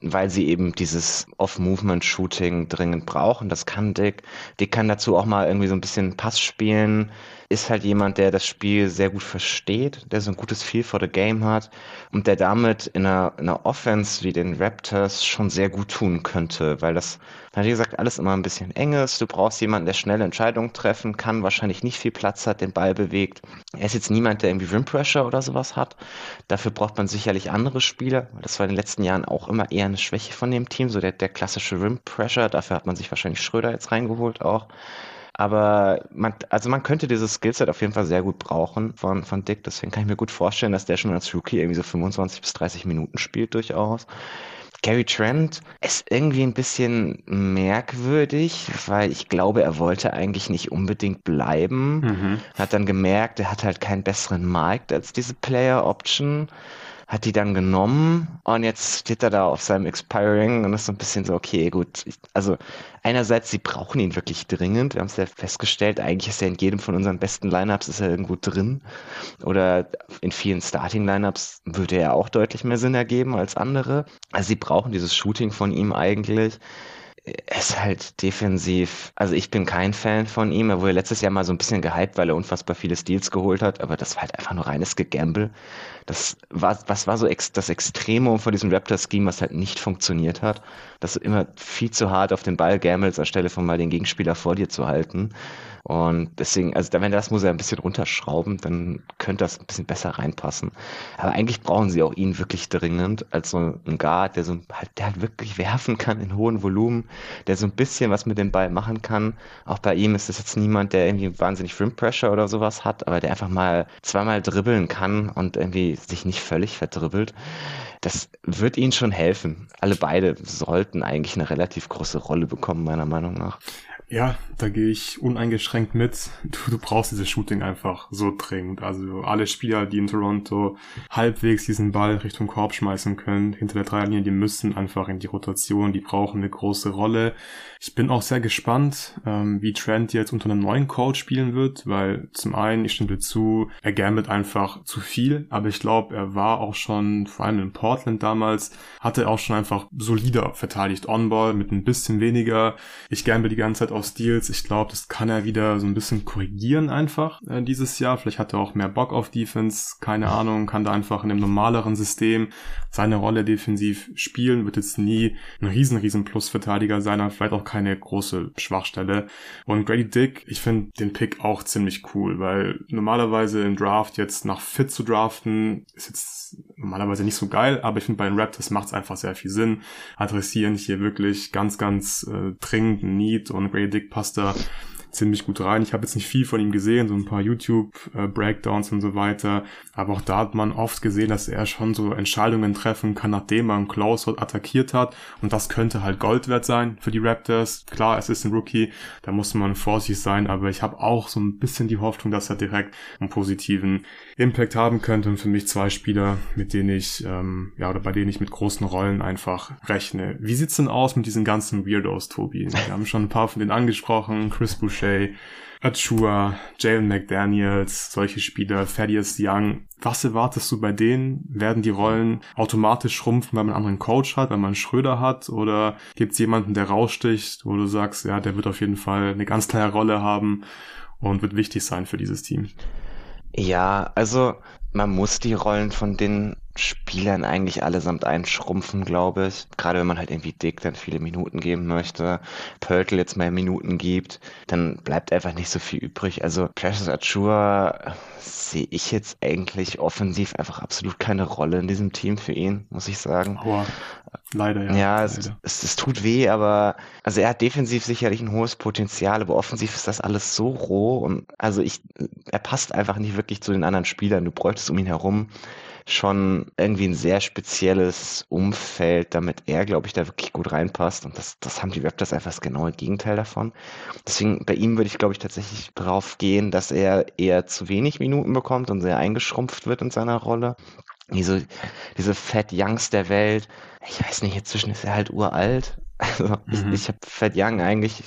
weil sie eben dieses Off-Movement-Shooting dringend brauchen. Das kann Dick. Dick kann dazu auch mal irgendwie so ein bisschen Pass spielen ist halt jemand, der das Spiel sehr gut versteht, der so ein gutes Feel for the Game hat und der damit in einer, in einer Offense wie den Raptors schon sehr gut tun könnte, weil das, wie gesagt, alles immer ein bisschen eng ist. Du brauchst jemanden, der schnelle Entscheidungen treffen kann, wahrscheinlich nicht viel Platz hat, den Ball bewegt. Er ist jetzt niemand, der irgendwie Rim Pressure oder sowas hat. Dafür braucht man sicherlich andere Spieler, das war in den letzten Jahren auch immer eher eine Schwäche von dem Team, so der, der klassische Rim Pressure. Dafür hat man sich wahrscheinlich Schröder jetzt reingeholt auch. Aber man, also man könnte dieses Skillset auf jeden Fall sehr gut brauchen von, von Dick. Deswegen kann ich mir gut vorstellen, dass der schon als Rookie irgendwie so 25 bis 30 Minuten spielt durchaus. Gary Trent ist irgendwie ein bisschen merkwürdig, weil ich glaube, er wollte eigentlich nicht unbedingt bleiben. Mhm. Hat dann gemerkt, er hat halt keinen besseren Markt als diese Player Option hat die dann genommen und jetzt steht er da auf seinem Expiring und ist so ein bisschen so, okay, gut. Also einerseits, sie brauchen ihn wirklich dringend. Wir haben es ja festgestellt, eigentlich ist er in jedem von unseren besten Lineups ist er irgendwo drin. Oder in vielen Starting-Lineups würde er auch deutlich mehr Sinn ergeben als andere. Also sie brauchen dieses Shooting von ihm eigentlich er ist halt defensiv, also ich bin kein Fan von ihm. Er wurde letztes Jahr mal so ein bisschen gehypt, weil er unfassbar viele Steals geholt hat, aber das war halt einfach nur reines Gegamble. Das war, was war so ex, das Extremum von diesem Raptor-Scheme, was halt nicht funktioniert hat, dass du immer viel zu hart auf den Ball gammelst, anstelle von mal den Gegenspieler vor dir zu halten. Und deswegen, also wenn das muss er ein bisschen runterschrauben, dann könnte das ein bisschen besser reinpassen. Aber eigentlich brauchen sie auch ihn wirklich dringend als so ein Guard, der so halt, der halt wirklich werfen kann in hohen Volumen, der so ein bisschen was mit dem Ball machen kann. Auch bei ihm ist es jetzt niemand, der irgendwie wahnsinnig Rim Pressure oder sowas hat, aber der einfach mal zweimal dribbeln kann und irgendwie sich nicht völlig verdribbelt. Das wird ihnen schon helfen. Alle beide sollten eigentlich eine relativ große Rolle bekommen, meiner Meinung nach. Ja, da gehe ich uneingeschränkt mit. Du, du brauchst dieses Shooting einfach so dringend. Also alle Spieler, die in Toronto halbwegs diesen Ball Richtung Korb schmeißen können, hinter der Dreierlinie, die müssen einfach in die Rotation, die brauchen eine große Rolle. Ich bin auch sehr gespannt, ähm, wie Trent jetzt unter einem neuen Coach spielen wird, weil zum einen, ich stimme zu, er gambelt einfach zu viel, aber ich glaube, er war auch schon, vor allem in Portland damals, hatte er auch schon einfach solider verteidigt On-Ball mit ein bisschen weniger. Ich gamble die ganze Zeit auf Steals. Ich glaube, das kann er wieder so ein bisschen korrigieren einfach äh, dieses Jahr. Vielleicht hat er auch mehr Bock auf Defense, keine Ahnung, kann da einfach in einem normaleren System seine Rolle defensiv spielen, wird jetzt nie ein riesen, riesen Plus-Verteidiger sein, aber vielleicht auch keine große Schwachstelle. Und Grady Dick, ich finde den Pick auch ziemlich cool, weil normalerweise im Draft jetzt nach Fit zu draften, ist jetzt normalerweise nicht so geil, aber ich finde bei den Raptors macht es einfach sehr viel Sinn. Adressieren hier wirklich ganz, ganz äh, dringend Need und Grady Dick passt da ziemlich gut rein. Ich habe jetzt nicht viel von ihm gesehen, so ein paar YouTube-Breakdowns äh, und so weiter. Aber auch da hat man oft gesehen, dass er schon so Entscheidungen treffen kann, nachdem man Closeout attackiert hat. Und das könnte halt Gold wert sein für die Raptors. Klar, es ist ein Rookie, da muss man vorsichtig sein, aber ich habe auch so ein bisschen die Hoffnung, dass er direkt einen positiven Impact haben könnte. Und für mich zwei Spieler, mit denen ich, ähm, ja, oder bei denen ich mit großen Rollen einfach rechne. Wie sieht's denn aus mit diesen ganzen Weirdos, Tobi? Wir haben schon ein paar von denen angesprochen. Chris Boucher, Achua, Jalen McDaniels, solche Spieler, Thaddeus Young. Was erwartest du bei denen? Werden die Rollen automatisch schrumpfen, weil man einen anderen Coach hat, weil man Schröder hat? Oder gibt es jemanden, der raussticht, wo du sagst, ja, der wird auf jeden Fall eine ganz kleine Rolle haben und wird wichtig sein für dieses Team? Ja, also man muss die Rollen von den Spielern eigentlich allesamt einschrumpfen, glaube ich. Gerade wenn man halt irgendwie Dick dann viele Minuten geben möchte, Pörtl jetzt mehr Minuten gibt, dann bleibt einfach nicht so viel übrig. Also Precious Achua sehe ich jetzt eigentlich offensiv einfach absolut keine Rolle in diesem Team für ihn, muss ich sagen. Aber leider, ja. Ja, leider. Es, es, es tut weh, aber also er hat defensiv sicherlich ein hohes Potenzial, aber offensiv ist das alles so roh und also ich, er passt einfach nicht wirklich zu den anderen Spielern. Du bräuchtest um ihn herum schon irgendwie ein sehr spezielles Umfeld, damit er, glaube ich, da wirklich gut reinpasst. Und das, das haben die Raptors einfach das genaue Gegenteil davon. Deswegen, bei ihm würde ich, glaube ich, tatsächlich drauf gehen, dass er eher zu wenig Minuten bekommt und sehr eingeschrumpft wird in seiner Rolle. Diese, diese Fat Youngs der Welt, ich weiß nicht, inzwischen ist er halt uralt. Also mhm. ich, ich habe Fat Young eigentlich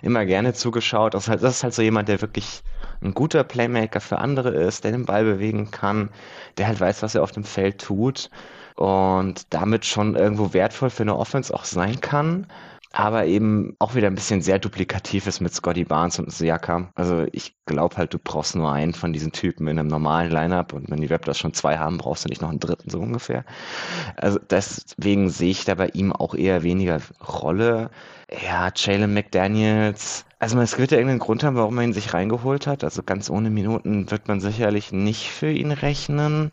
immer gerne zugeschaut. Das ist, halt, das ist halt so jemand, der wirklich ein guter Playmaker für andere ist, der den Ball bewegen kann, der halt weiß, was er auf dem Feld tut und damit schon irgendwo wertvoll für eine Offense auch sein kann aber eben auch wieder ein bisschen sehr duplikativ ist mit Scotty Barnes und Siakam. Also ich glaube halt, du brauchst nur einen von diesen Typen in einem normalen Lineup und wenn die Raptors schon zwei haben, brauchst du nicht noch einen dritten so ungefähr. Also deswegen sehe ich da bei ihm auch eher weniger Rolle. Ja, Jalen McDaniels. Also es wird ja irgendeinen Grund haben, warum man ihn sich reingeholt hat. Also ganz ohne Minuten wird man sicherlich nicht für ihn rechnen.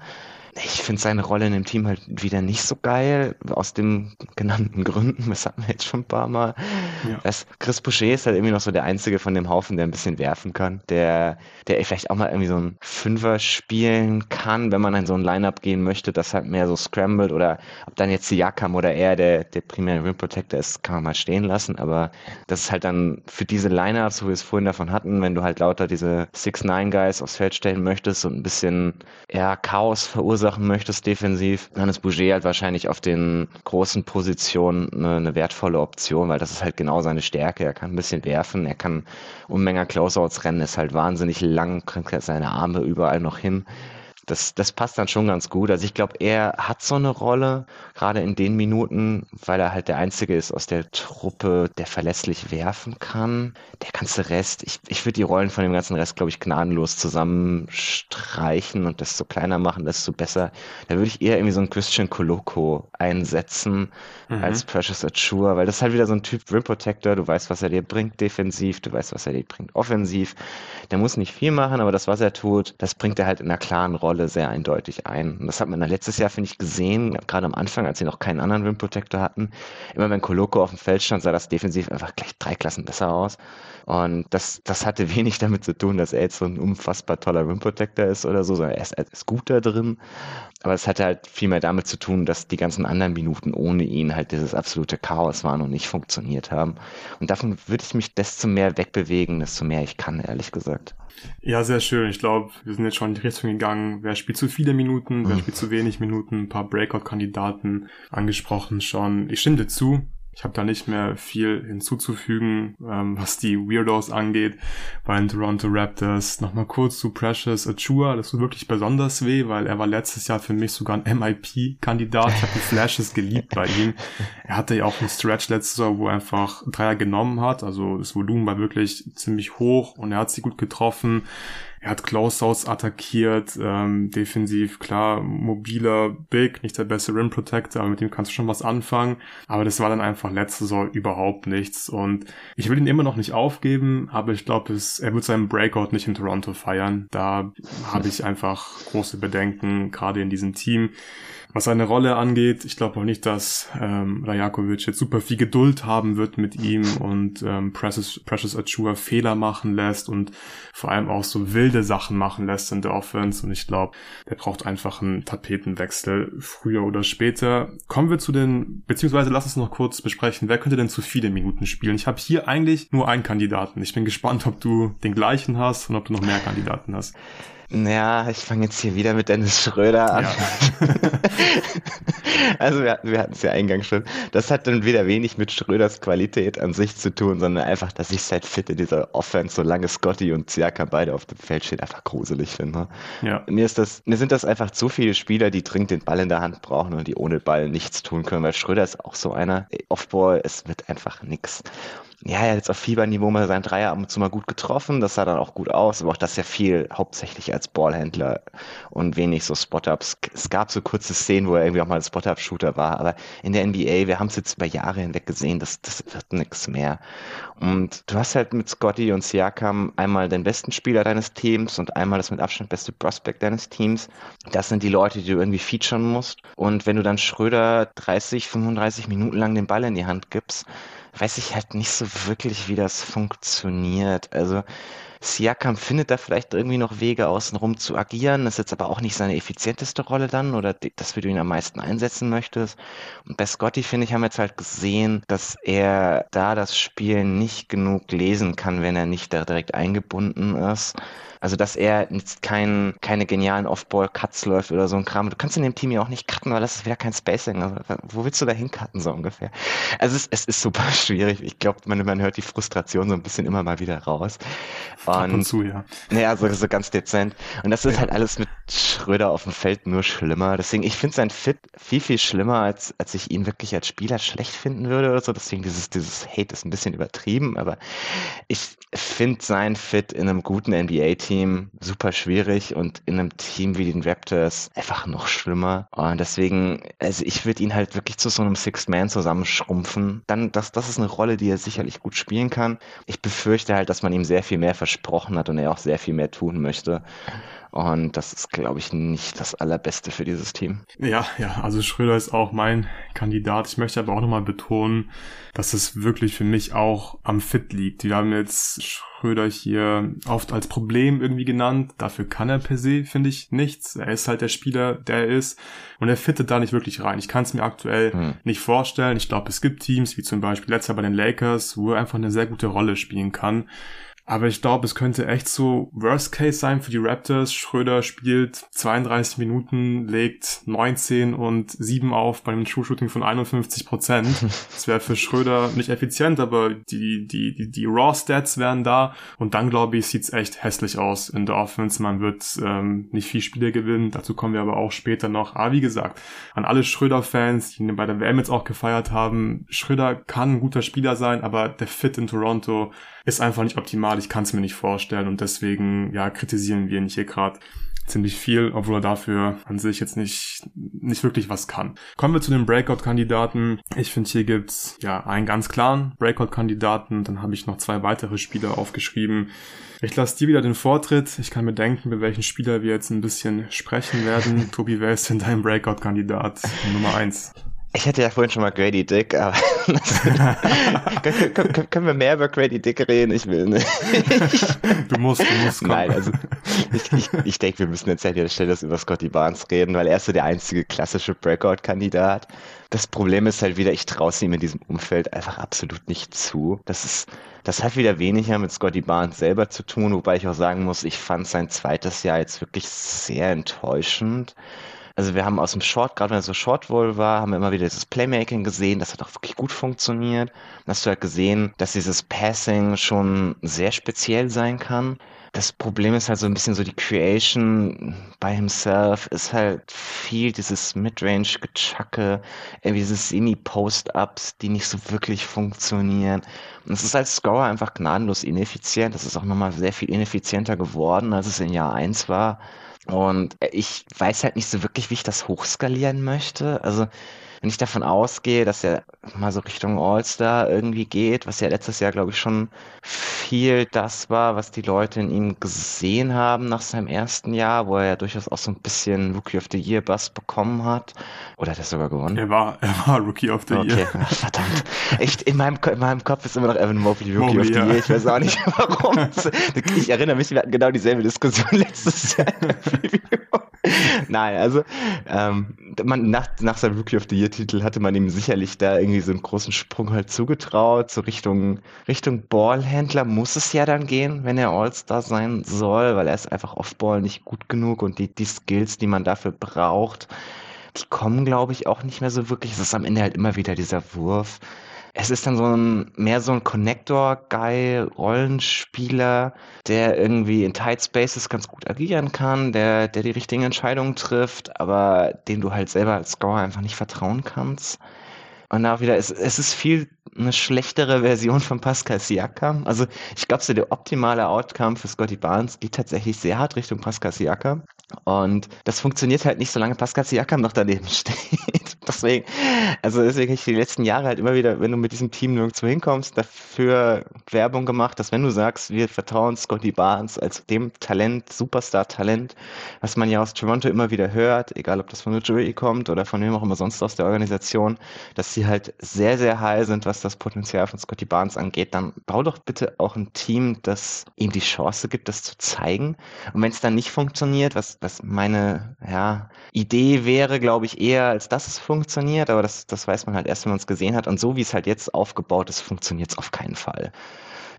Ich finde seine Rolle in dem Team halt wieder nicht so geil, aus den genannten Gründen, das hatten wir jetzt schon ein paar Mal. Ja. Das, Chris Boucher ist halt irgendwie noch so der Einzige von dem Haufen, der ein bisschen werfen kann, der, der vielleicht auch mal irgendwie so ein Fünfer spielen kann, wenn man in so ein Lineup gehen möchte, das halt mehr so scrambled oder ob dann jetzt Siakam oder er der, der primäre Rim Protector ist, kann man mal stehen lassen, aber das ist halt dann für diese Lineups, so wie wir es vorhin davon hatten, wenn du halt lauter diese 6-9 Guys aufs Feld stellen möchtest und ein bisschen, ja, Chaos verursachen verursachen möchtest defensiv, dann ist Bouger halt wahrscheinlich auf den großen Positionen eine, eine, wertvolle Option, weil das ist halt genau seine Stärke. Er kann ein bisschen werfen, er kann Unmenge Closeouts rennen, ist halt wahnsinnig lang, kriegt seine Arme überall noch hin das, das passt dann schon ganz gut. Also ich glaube, er hat so eine Rolle, gerade in den Minuten, weil er halt der Einzige ist aus der Truppe, der verlässlich werfen kann. Der ganze Rest, ich, ich würde die Rollen von dem ganzen Rest, glaube ich, gnadenlos zusammenstreichen und desto kleiner machen, desto besser. Da würde ich eher irgendwie so einen Christian Coloco einsetzen mhm. als Precious Achua, weil das ist halt wieder so ein Typ Rim Protector. Du weißt, was er dir bringt defensiv, du weißt, was er dir bringt offensiv. Der muss nicht viel machen, aber das, was er tut, das bringt er halt in einer klaren Rolle Rolle sehr eindeutig ein. Und das hat man dann letztes Jahr, finde ich, gesehen, gerade am Anfang, als sie noch keinen anderen Rim Protector hatten. Immer wenn Koloko auf dem Feld stand, sah das defensiv einfach gleich drei Klassen besser aus. Und das, das hatte wenig damit zu tun, dass er jetzt so ein unfassbar toller Rim Protector ist oder so, sondern er ist, er ist gut da drin. Aber es hatte halt viel mehr damit zu tun, dass die ganzen anderen Minuten ohne ihn halt dieses absolute Chaos waren und nicht funktioniert haben. Und davon würde ich mich desto mehr wegbewegen, desto mehr ich kann, ehrlich gesagt. Ja, sehr schön. Ich glaube, wir sind jetzt schon in die Richtung gegangen. Wer spielt zu viele Minuten, wer mhm. spielt zu wenig Minuten, ein paar Breakout-Kandidaten angesprochen schon. Ich stimme dir zu. Ich habe da nicht mehr viel hinzuzufügen, ähm, was die Weirdos angeht bei den Toronto Raptors. Nochmal kurz zu Precious Achua. Das tut wirklich besonders weh, weil er war letztes Jahr für mich sogar ein MIP-Kandidat. Ich habe die Flashes geliebt bei ihm. Er hatte ja auch einen Stretch letztes Jahr, wo er einfach Dreier genommen hat. Also das Volumen war wirklich ziemlich hoch und er hat sie gut getroffen. Er hat Closeouts attackiert, ähm, defensiv, klar, mobiler Big, nicht der beste Rim Protector, aber mit dem kannst du schon was anfangen. Aber das war dann einfach letzte Saison überhaupt nichts. Und ich will ihn immer noch nicht aufgeben, aber ich glaube, er wird seinen Breakout nicht in Toronto feiern. Da habe ich einfach große Bedenken, gerade in diesem Team. Was seine Rolle angeht, ich glaube auch nicht, dass ähm, Rajakovic jetzt super viel Geduld haben wird mit ihm und ähm, Precious, Precious Achua Fehler machen lässt und vor allem auch so wilde Sachen machen lässt in der Offense. Und ich glaube, der braucht einfach einen Tapetenwechsel früher oder später. Kommen wir zu den, beziehungsweise lass uns noch kurz besprechen, wer könnte denn zu viele Minuten spielen? Ich habe hier eigentlich nur einen Kandidaten. Ich bin gespannt, ob du den gleichen hast und ob du noch mehr Kandidaten hast. Ja, ich fange jetzt hier wieder mit Dennis Schröder an. Ja. also wir, wir hatten es ja eingangs schon. Das hat dann wieder wenig mit Schröders Qualität an sich zu tun, sondern einfach, dass ich seit fit in dieser Offense, solange Scotty und Siaka beide auf dem Feld stehen, einfach gruselig finde. Ja. Mir ist das, mir sind das einfach zu viele Spieler, die dringend den Ball in der Hand brauchen und die ohne Ball nichts tun können, weil Schröder ist auch so einer. Offball, es wird einfach nix ja, er hat jetzt auf Fieberniveau mal seinen Dreier ab und zu mal gut getroffen, das sah dann auch gut aus, aber auch das ja viel hauptsächlich als Ballhändler und wenig so Spot-Ups. Es gab so kurze Szenen, wo er irgendwie auch mal ein Spot-Up-Shooter war, aber in der NBA, wir haben es jetzt über Jahre hinweg gesehen, das, das wird nichts mehr. Und du hast halt mit Scotty und Siakam einmal den besten Spieler deines Teams und einmal das mit Abstand beste Prospect deines Teams. Das sind die Leute, die du irgendwie featuren musst. Und wenn du dann Schröder 30, 35 Minuten lang den Ball in die Hand gibst, weiß ich halt nicht so wirklich, wie das funktioniert. Also Siakam findet da vielleicht irgendwie noch Wege außenrum zu agieren. Das ist jetzt aber auch nicht seine effizienteste Rolle dann oder das, wie du ihn am meisten einsetzen möchtest. Und bei Scotty, finde ich, haben wir jetzt halt gesehen, dass er da das Spiel nicht genug lesen kann, wenn er nicht da direkt eingebunden ist. Also, dass er jetzt kein, keine genialen Off-Ball-Cuts läuft oder so ein Kram. Du kannst in dem Team ja auch nicht cutten, weil das ist wieder kein Spacing. Also, wo willst du da hincutten, so ungefähr? Also, es, es ist super schwierig. Ich glaube, man, man hört die Frustration so ein bisschen immer mal wieder raus. Und, Ab und zu, ja. Naja, so, so ganz dezent. Und das ist ja. halt alles mit Schröder auf dem Feld nur schlimmer. Deswegen, ich finde sein Fit viel, viel schlimmer, als, als ich ihn wirklich als Spieler schlecht finden würde oder so. Deswegen, dieses, dieses Hate ist ein bisschen übertrieben, aber ich finde sein Fit in einem guten NBA-Team Team super schwierig und in einem Team wie den Raptors einfach noch schlimmer. Und deswegen, also ich würde ihn halt wirklich zu so einem Sixth Man zusammenschrumpfen. Dann, das, das ist eine Rolle, die er sicherlich gut spielen kann. Ich befürchte halt, dass man ihm sehr viel mehr versprochen hat und er auch sehr viel mehr tun möchte. Und das ist, glaube ich, nicht das Allerbeste für dieses Team. Ja, ja, also Schröder ist auch mein Kandidat. Ich möchte aber auch nochmal betonen, dass es wirklich für mich auch am Fit liegt. Wir haben jetzt Schröder hier oft als Problem irgendwie genannt. Dafür kann er per se, finde ich, nichts. Er ist halt der Spieler, der er ist. Und er fittet da nicht wirklich rein. Ich kann es mir aktuell hm. nicht vorstellen. Ich glaube, es gibt Teams, wie zum Beispiel letzter bei den Lakers, wo er einfach eine sehr gute Rolle spielen kann. Aber ich glaube, es könnte echt so Worst Case sein für die Raptors. Schröder spielt 32 Minuten, legt 19 und 7 auf bei einem True Shooting von 51 Prozent. Das wäre für Schröder nicht effizient, aber die, die, die, die Raw Stats wären da. Und dann, glaube ich, sieht's echt hässlich aus in der Offense. Man wird ähm, nicht viel Spiele gewinnen. Dazu kommen wir aber auch später noch. Aber wie gesagt, an alle Schröder-Fans, die ihn bei der WM jetzt auch gefeiert haben, Schröder kann ein guter Spieler sein, aber der Fit in Toronto ist einfach nicht optimal. Ich kann es mir nicht vorstellen und deswegen ja kritisieren wir ihn hier gerade ziemlich viel, obwohl er dafür an sich jetzt nicht, nicht wirklich was kann. Kommen wir zu den Breakout-Kandidaten. Ich finde, hier gibt's ja einen ganz klaren Breakout-Kandidaten. Dann habe ich noch zwei weitere Spieler aufgeschrieben. Ich lasse dir wieder den Vortritt. Ich kann mir denken, über welchen Spieler wir jetzt ein bisschen sprechen werden. Tobi, wer ist denn dein Breakout-Kandidat Nummer eins? Ich hatte ja vorhin schon mal Grady Dick, aber können, können wir mehr über Grady Dick reden? Ich will nicht. Du musst, du musst. Kommen. Nein, also ich, ich, ich denke, wir müssen jetzt an der Stelle über Scotty Barnes reden, weil er ist so der einzige klassische Breakout-Kandidat. Das Problem ist halt wieder, ich traue ihm in diesem Umfeld einfach absolut nicht zu. Das ist, das hat wieder weniger mit Scotty Barnes selber zu tun, wobei ich auch sagen muss, ich fand sein zweites Jahr jetzt wirklich sehr enttäuschend. Also wir haben aus dem Short, gerade wenn er so Short Wall war, haben wir immer wieder dieses Playmaking gesehen, das hat auch wirklich gut funktioniert. Dann hast du halt gesehen, dass dieses Passing schon sehr speziell sein kann. Das Problem ist halt so ein bisschen so die Creation by himself ist halt viel dieses Midrange-Gechucke, irgendwie diese Semi-Post-Ups, die nicht so wirklich funktionieren. Und es ist als Scorer einfach gnadenlos ineffizient. Das ist auch nochmal sehr viel ineffizienter geworden, als es in Jahr 1 war. Und ich weiß halt nicht so wirklich, wie ich das hochskalieren möchte. Also wenn ich davon ausgehe, dass er mal so Richtung All-Star irgendwie geht, was ja letztes Jahr, glaube ich, schon viel das war, was die Leute in ihm gesehen haben nach seinem ersten Jahr, wo er ja durchaus auch so ein bisschen Rookie of the Year Bass bekommen hat. Oder hat er sogar gewonnen? Er war, er war Rookie of the okay. Year. Verdammt. Echt, in meinem, in meinem Kopf ist immer noch Evan Mobley Rookie Mobley, of the ja. Year. Ich weiß auch nicht warum. ich erinnere mich, wir hatten genau dieselbe Diskussion letztes Jahr. Nein, also ähm, man, nach, nach seinem Rookie of the Year Titel hatte man ihm sicherlich da irgendwie so einen großen Sprung halt zugetraut. So Richtung, Richtung Ballhändler muss es ja dann gehen, wenn er All-Star sein soll, weil er ist einfach Off-Ball nicht gut genug und die, die Skills, die man dafür braucht, die kommen, glaube ich, auch nicht mehr so wirklich. Es ist am Ende halt immer wieder dieser Wurf es ist dann so ein, mehr so ein Connector-Guy, Rollenspieler, der irgendwie in Tight Spaces ganz gut agieren kann, der, der die richtigen Entscheidungen trifft, aber dem du halt selber als Scorer einfach nicht vertrauen kannst. Und da wieder, es, es ist viel eine schlechtere Version von Pascal Siakam. Also ich glaube, so der optimale Outcome für Scotty Barnes geht tatsächlich sehr hart Richtung Pascal Siakam. Und das funktioniert halt nicht, solange Pascal Siakam noch daneben steht. deswegen, also deswegen ich die letzten Jahre halt immer wieder, wenn du mit diesem Team nirgendwo hinkommst, dafür Werbung gemacht, dass wenn du sagst, wir vertrauen Scotty Barnes als dem Talent, Superstar-Talent, was man ja aus Toronto immer wieder hört, egal ob das von New Jersey kommt oder von wem auch immer sonst aus der Organisation, dass sie halt sehr, sehr high sind, was das Potenzial von Scotty Barnes angeht, dann bau doch bitte auch ein Team, das ihm die Chance gibt, das zu zeigen. Und wenn es dann nicht funktioniert, was, was meine ja, Idee wäre, glaube ich, eher, als dass es funktioniert, aber das, das weiß man halt erst, wenn man es gesehen hat. Und so wie es halt jetzt aufgebaut ist, funktioniert es auf keinen Fall.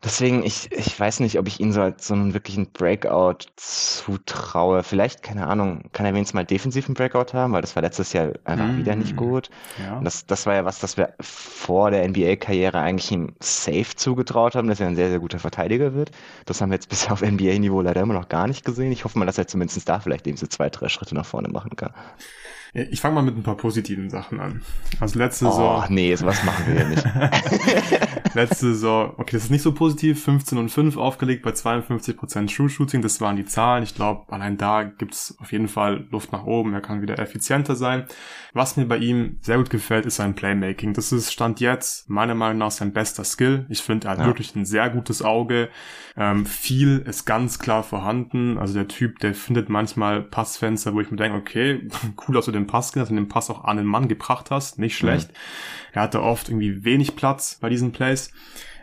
Deswegen, ich, ich weiß nicht, ob ich ihn so als so einen wirklichen Breakout zutraue. Vielleicht, keine Ahnung, kann er wenigstens mal defensiven Breakout haben, weil das war letztes Jahr einfach mm. wieder nicht gut. Ja. Das, das war ja was, das wir vor der NBA-Karriere eigentlich ihm safe zugetraut haben, dass er ein sehr, sehr guter Verteidiger wird. Das haben wir jetzt bisher auf NBA-Niveau leider immer noch gar nicht gesehen. Ich hoffe mal, dass er zumindest da vielleicht eben so zwei, drei Schritte nach vorne machen kann. Ich fange mal mit ein paar positiven Sachen an. Also letzte oh, Saison. Ach nee, sowas machen wir ja nicht. letzte Saison, okay, das ist nicht so positiv, 15 und 5 aufgelegt bei 52% True Shooting, das waren die Zahlen. Ich glaube, allein da gibt's auf jeden Fall Luft nach oben, er kann wieder effizienter sein. Was mir bei ihm sehr gut gefällt, ist sein Playmaking. Das ist Stand jetzt meiner Meinung nach sein bester Skill. Ich finde, er hat ja. wirklich ein sehr gutes Auge. Ähm, viel ist ganz klar vorhanden. Also der Typ, der findet manchmal Passfenster, wo ich mir denke, okay, cool, dass du den Pass dass du den Pass auch an den Mann gebracht hast. Nicht schlecht. Mhm. Er hatte oft irgendwie wenig Platz bei diesen Plays.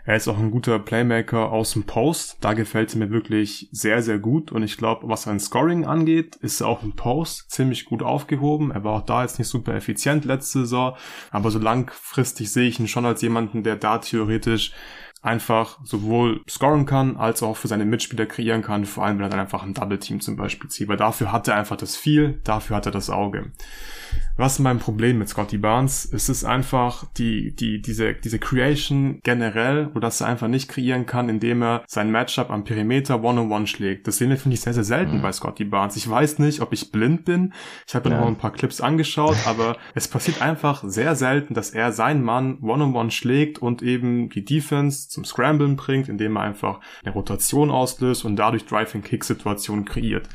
Er ist auch ein guter Playmaker aus dem Post. Da gefällt es mir wirklich sehr, sehr gut. Und ich glaube, was sein Scoring angeht, ist er auch im Post ziemlich gut aufgehoben. Er war auch da jetzt nicht super effizient letzte Saison. Aber so langfristig sehe ich ihn schon als jemanden, der da theoretisch einfach sowohl scoren kann, als auch für seine Mitspieler kreieren kann, vor allem wenn er dann einfach ein Double Team zum Beispiel zieht, weil dafür hat er einfach das viel, dafür hat er das Auge. Was ist mein Problem mit Scotty Barnes? Es ist einfach die, die, diese, diese Creation generell, wo das er einfach nicht kreieren kann, indem er sein Matchup am Perimeter One-on-One schlägt. Das sehen wir, finde ich, sehr, sehr selten mhm. bei Scotty Barnes. Ich weiß nicht, ob ich blind bin. Ich habe mir ja. noch ein paar Clips angeschaut, aber es passiert einfach sehr selten, dass er seinen Mann One-on-One schlägt und eben die Defense zum Scramblen bringt, indem er einfach eine Rotation auslöst und dadurch Drive-and-Kick-Situationen kreiert.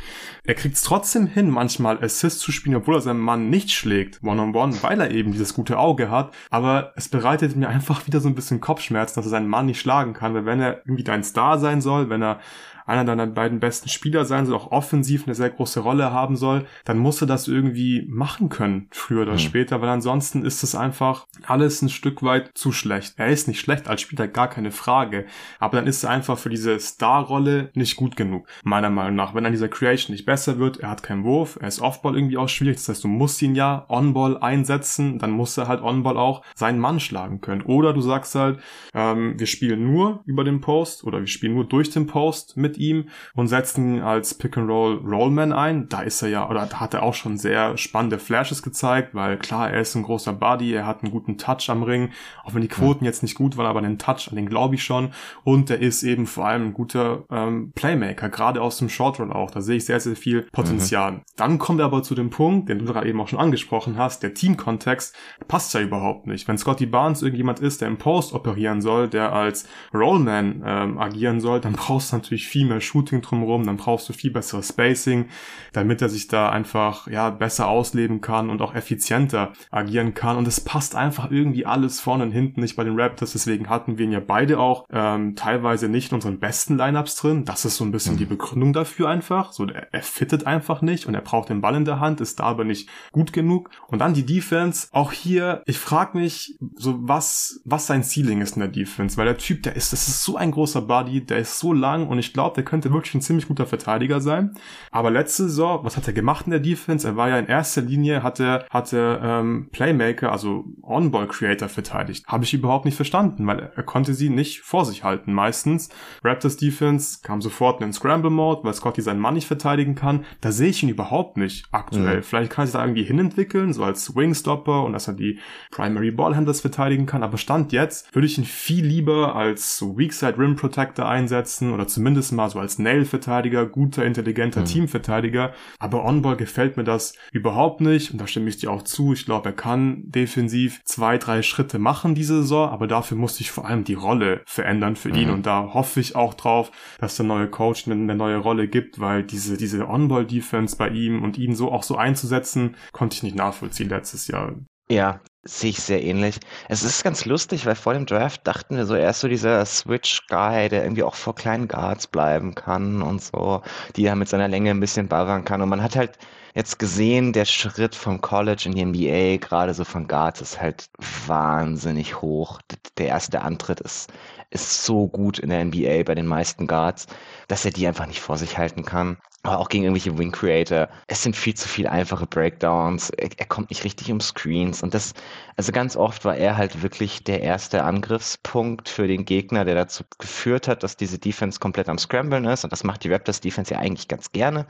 Er kriegt es trotzdem hin, manchmal Assist zu spielen, obwohl er seinen Mann nicht schlägt, One-on-One, -on -one, weil er eben dieses gute Auge hat. Aber es bereitet mir einfach wieder so ein bisschen Kopfschmerzen, dass er seinen Mann nicht schlagen kann, weil wenn er irgendwie dein Star sein soll, wenn er einer deiner beiden besten Spieler sein soll, auch offensiv eine sehr große Rolle haben soll, dann musst du das irgendwie machen können, früher oder mhm. später, weil ansonsten ist es einfach alles ein Stück weit zu schlecht. Er ist nicht schlecht als Spieler, gar keine Frage, aber dann ist er einfach für diese Star-Rolle nicht gut genug, meiner Meinung nach. Wenn an dieser Creation nicht besser wird, er hat keinen Wurf, er ist Offball irgendwie auch schwierig, das heißt, du musst ihn ja On-Ball einsetzen, dann muss er halt On-Ball auch seinen Mann schlagen können. Oder du sagst halt, ähm, wir spielen nur über den Post oder wir spielen nur durch den Post mit mit ihm und setzen ihn als Pick-and-Roll Rollman ein. Da ist er ja, oder da hat er auch schon sehr spannende Flashes gezeigt, weil klar, er ist ein großer Body, er hat einen guten Touch am Ring, auch wenn die Quoten jetzt nicht gut waren, aber den Touch, an den glaube ich schon. Und er ist eben vor allem ein guter ähm, Playmaker, gerade aus dem Short Roll auch. Da sehe ich sehr, sehr viel Potenzial. Mhm. Dann kommt er aber zu dem Punkt, den du gerade eben auch schon angesprochen hast, der Teamkontext passt ja überhaupt nicht. Wenn Scotty Barnes irgendjemand ist, der im Post operieren soll, der als Rollman ähm, agieren soll, dann brauchst du natürlich viel viel mehr Shooting drumherum, dann brauchst du viel besseres Spacing, damit er sich da einfach ja besser ausleben kann und auch effizienter agieren kann. Und es passt einfach irgendwie alles vorne und hinten nicht bei den Raptors. Deswegen hatten wir ihn ja beide auch ähm, teilweise nicht in unseren besten Lineups drin. Das ist so ein bisschen mhm. die Begründung dafür einfach. So, er, er fittet einfach nicht und er braucht den Ball in der Hand, ist da aber nicht gut genug. Und dann die Defense. Auch hier, ich frage mich, so was, was sein Ceiling ist in der Defense, weil der Typ, der ist, das ist so ein großer Body, der ist so lang und ich glaube, glaube, der könnte wirklich ein ziemlich guter Verteidiger sein. Aber letzte Saison, was hat er gemacht in der Defense? Er war ja in erster Linie, hatte, hatte ähm, Playmaker, also On-Ball-Creator verteidigt. Habe ich überhaupt nicht verstanden, weil er konnte sie nicht vor sich halten. Meistens Raptors Defense kam sofort in den Scramble-Mode, weil Scotty seinen Mann nicht verteidigen kann. Da sehe ich ihn überhaupt nicht aktuell. Mhm. Vielleicht kann er sich da irgendwie hinentwickeln, so als Wingstopper und dass er die Primary Ballhandlers verteidigen kann. Aber Stand jetzt würde ich ihn viel lieber als Weakside Rim Protector einsetzen oder zumindest mal mal so als Nail-Verteidiger, guter, intelligenter mhm. Teamverteidiger. Aber On-Ball gefällt mir das überhaupt nicht. Und da stimme ich dir auch zu. Ich glaube, er kann defensiv zwei, drei Schritte machen diese Saison. Aber dafür muss sich vor allem die Rolle verändern für mhm. ihn. Und da hoffe ich auch drauf, dass der neue Coach eine, eine neue Rolle gibt, weil diese, diese On-Ball-Defense bei ihm und ihn so auch so einzusetzen, konnte ich nicht nachvollziehen letztes Jahr. Ja, Sehe ich sehr ähnlich. Es ist ganz lustig, weil vor dem Draft dachten wir so, er ist so dieser Switch-Guy, der irgendwie auch vor kleinen Guards bleiben kann und so, die er mit seiner Länge ein bisschen ballern kann. Und man hat halt jetzt gesehen, der Schritt vom College in die NBA, gerade so von Guards, ist halt wahnsinnig hoch. Der erste Antritt ist, ist so gut in der NBA bei den meisten Guards, dass er die einfach nicht vor sich halten kann aber auch gegen irgendwelche Wing Creator. Es sind viel zu viel einfache Breakdowns. Er, er, kommt nicht richtig um Screens. Und das, also ganz oft war er halt wirklich der erste Angriffspunkt für den Gegner, der dazu geführt hat, dass diese Defense komplett am Scramblen ist. Und das macht die Raptors Defense ja eigentlich ganz gerne.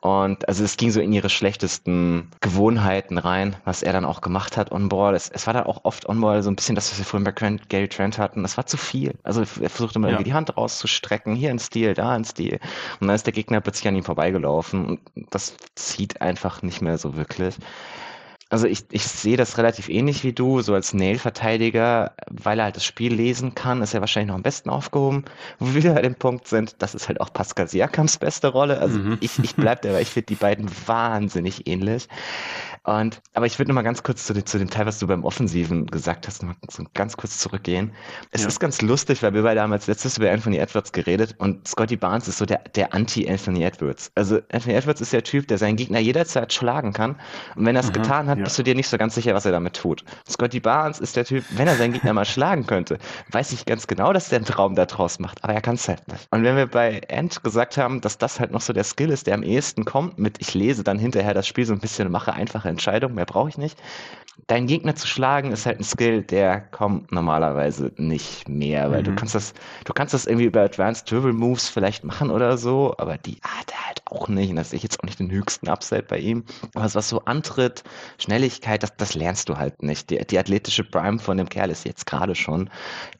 Und also es ging so in ihre schlechtesten Gewohnheiten rein, was er dann auch gemacht hat on-ball. Es, es war dann auch oft on-ball so ein bisschen das, was wir vorhin bei Grant, Gary Trent hatten. Das war zu viel. Also er versuchte immer ja. irgendwie die Hand rauszustrecken. Hier ein Stil, da ein Stil. Und dann ist der Gegner plötzlich an ihm vorbeigelaufen und das zieht einfach nicht mehr so wirklich. Also ich, ich sehe das relativ ähnlich wie du, so als Nail-Verteidiger, weil er halt das Spiel lesen kann, ist er wahrscheinlich noch am besten aufgehoben. Wo wir bei dem Punkt sind, das ist halt auch Pascal Siakams beste Rolle. Also mhm. ich, ich bleib dabei, ich finde die beiden wahnsinnig ähnlich. Und, aber ich würde noch mal ganz kurz zu, dem, zu dem Teil, was du beim Offensiven gesagt hast, noch mal so ganz kurz zurückgehen. Es ja. ist ganz lustig, weil wir beide haben als letztes über Anthony Edwards geredet und Scotty Barnes ist so der, der Anti-Anthony Edwards. Also Anthony Edwards ist der Typ, der seinen Gegner jederzeit schlagen kann. Und wenn er es mhm, getan hat, ja. bist du dir nicht so ganz sicher, was er damit tut. Scotty Barnes ist der Typ, wenn er seinen Gegner mal schlagen könnte, weiß ich ganz genau, dass der einen Traum da draus macht, aber er kann es halt nicht. Und wenn wir bei Ant gesagt haben, dass das halt noch so der Skill ist, der am ehesten kommt mit, ich lese dann hinterher das Spiel so ein bisschen und mache einfache Entscheidung, mehr brauche ich nicht. Deinen Gegner zu schlagen ist halt ein Skill, der kommt normalerweise nicht mehr, weil mhm. du kannst das, du kannst das irgendwie über Advanced Dribble Moves vielleicht machen oder so, aber die, ah, halt auch nicht. Und das sehe ich jetzt auch nicht den höchsten Upside bei ihm. Aber was so Antritt, Schnelligkeit, das, das lernst du halt nicht. Die, die athletische Prime von dem Kerl ist jetzt gerade schon.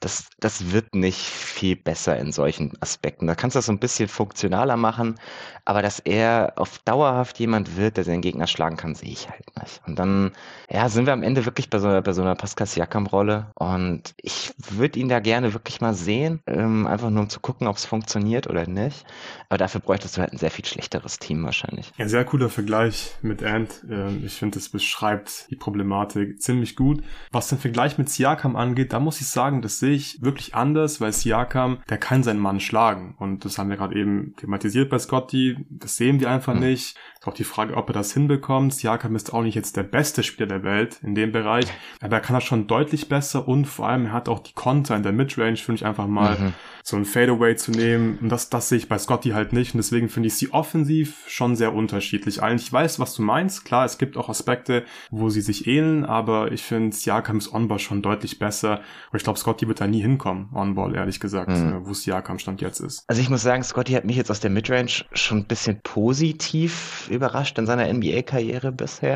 Das, das wird nicht viel besser in solchen Aspekten. Da kannst du das so ein bisschen funktionaler machen, aber dass er auf dauerhaft jemand wird, der den Gegner schlagen kann, sehe ich halt nicht. Und dann, ja, sind wir am Ende wirklich bei so einer, bei so einer Pascal Siakam-Rolle. Und ich würde ihn da gerne wirklich mal sehen, ähm, einfach nur um zu gucken, ob es funktioniert oder nicht. Aber dafür bräuchtest du halt ein sehr viel schlechteres Team wahrscheinlich. Ja, sehr cooler Vergleich mit Ant. Ähm, ich finde, das beschreibt die Problematik ziemlich gut. Was den Vergleich mit Siakam angeht, da muss ich sagen, das sehe ich wirklich anders, weil Siakam, der kann seinen Mann schlagen. Und das haben wir gerade eben thematisiert bei Scotty. Das sehen wir einfach mhm. nicht. Ist auch die Frage, ob er das hinbekommt. Siakam ist auch nicht jetzt der beste Spieler der Welt in dem Bereich, aber er kann das schon deutlich besser und vor allem er hat auch die Konter in der Midrange, finde ich einfach mal mhm. so ein Fadeaway zu nehmen. Und das, das sehe ich bei Scotty halt nicht. Und deswegen finde ich sie offensiv schon sehr unterschiedlich. Eigentlich weiß, was du meinst. Klar, es gibt auch Aspekte, wo sie sich ähneln, aber ich finde Siakams Onball schon deutlich besser. Und ich glaube, Scotty wird da nie hinkommen, Onball, ehrlich gesagt, mhm. wo Siakam Stand jetzt ist. Also ich muss sagen, Scotty hat mich jetzt aus der Midrange schon ein bisschen positiv überrascht in seiner NBA-Karriere bisher.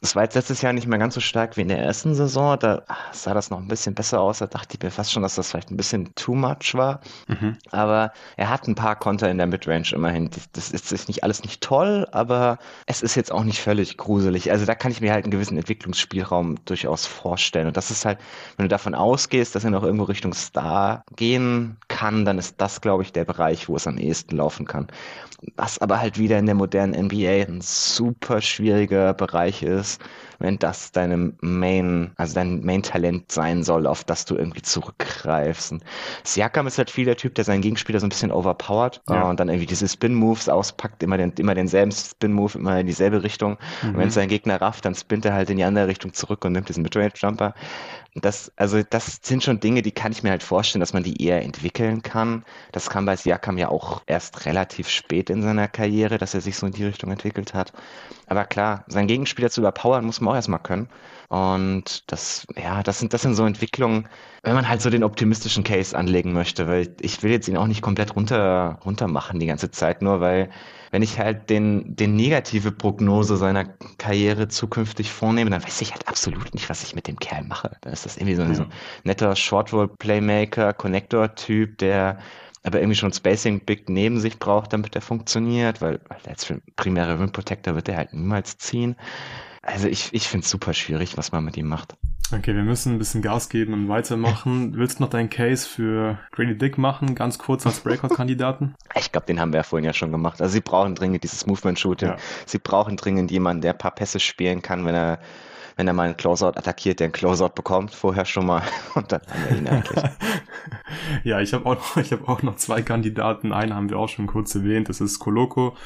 Das war jetzt letztes Jahr nicht mehr ganz so stark wie in der ersten Saison. Da sah das noch ein bisschen besser aus. Da dachte ich mir fast schon, dass das vielleicht ein bisschen too much war. Mhm. Aber er hat ein paar Konter in der Midrange immerhin. Das ist nicht alles nicht toll, aber es ist jetzt auch nicht völlig gruselig. Also da kann ich mir halt einen gewissen Entwicklungsspielraum durchaus vorstellen. Und das ist halt, wenn du davon ausgehst, dass er noch irgendwo Richtung Star gehen kann, dann ist das, glaube ich, der Bereich, wo es am ehesten laufen kann. Was aber halt wieder in der modernen NBA ein super schwieriger Bereich ist, wenn das deine Main, also dein Main-Talent sein soll, auf das du irgendwie zurückgreifst. Und Siakam ist halt viel der Typ, der seinen Gegenspieler so ein bisschen overpowered ja. und dann irgendwie diese Spin-Moves auspackt, immer, den, immer denselben Spin-Move, immer in dieselbe Richtung. Mhm. Und wenn sein Gegner rafft, dann spinnt er halt in die andere Richtung zurück und nimmt diesen Midrange-Jumper. Das, also das sind schon Dinge, die kann ich mir halt vorstellen, dass man die eher entwickeln kann. Das kam bei Siakam ja auch erst relativ spät in seiner Karriere, dass er sich so in die Richtung entwickelt hat. Aber klar, seinen Gegenspieler zu überpowern, muss man auch erstmal können. Und das, ja, das sind, das sind so Entwicklungen, wenn man halt so den optimistischen Case anlegen möchte, weil ich will jetzt ihn auch nicht komplett runter, runter machen die ganze Zeit, nur weil, wenn ich halt den, den negative Prognose seiner Karriere zukünftig vornehme, dann weiß ich halt absolut nicht, was ich mit dem Kerl mache. Dann ist das irgendwie so ein, so ein netter Short-Roll-Playmaker, Connector-Typ, der aber irgendwie schon Spacing Big neben sich braucht, damit er funktioniert, weil, weil als primäre Rim Protector wird er halt niemals ziehen. Also ich, ich finde es super schwierig, was man mit ihm macht. Okay, wir müssen ein bisschen Gas geben und weitermachen. Willst du noch deinen Case für Grady Dick machen, ganz kurz als Breakout-Kandidaten? Ich glaube, den haben wir ja vorhin ja schon gemacht. Also sie brauchen dringend dieses Movement-Shooting. Ja. Sie brauchen dringend jemanden, der ein paar Pässe spielen kann, wenn er wenn er mal einen Closeout attackiert, der einen Closeout bekommt, vorher schon mal und dann haben wir ihn eigentlich. ja, ich habe auch, noch, ich hab auch noch zwei Kandidaten. Einen haben wir auch schon kurz erwähnt, das ist Koloko.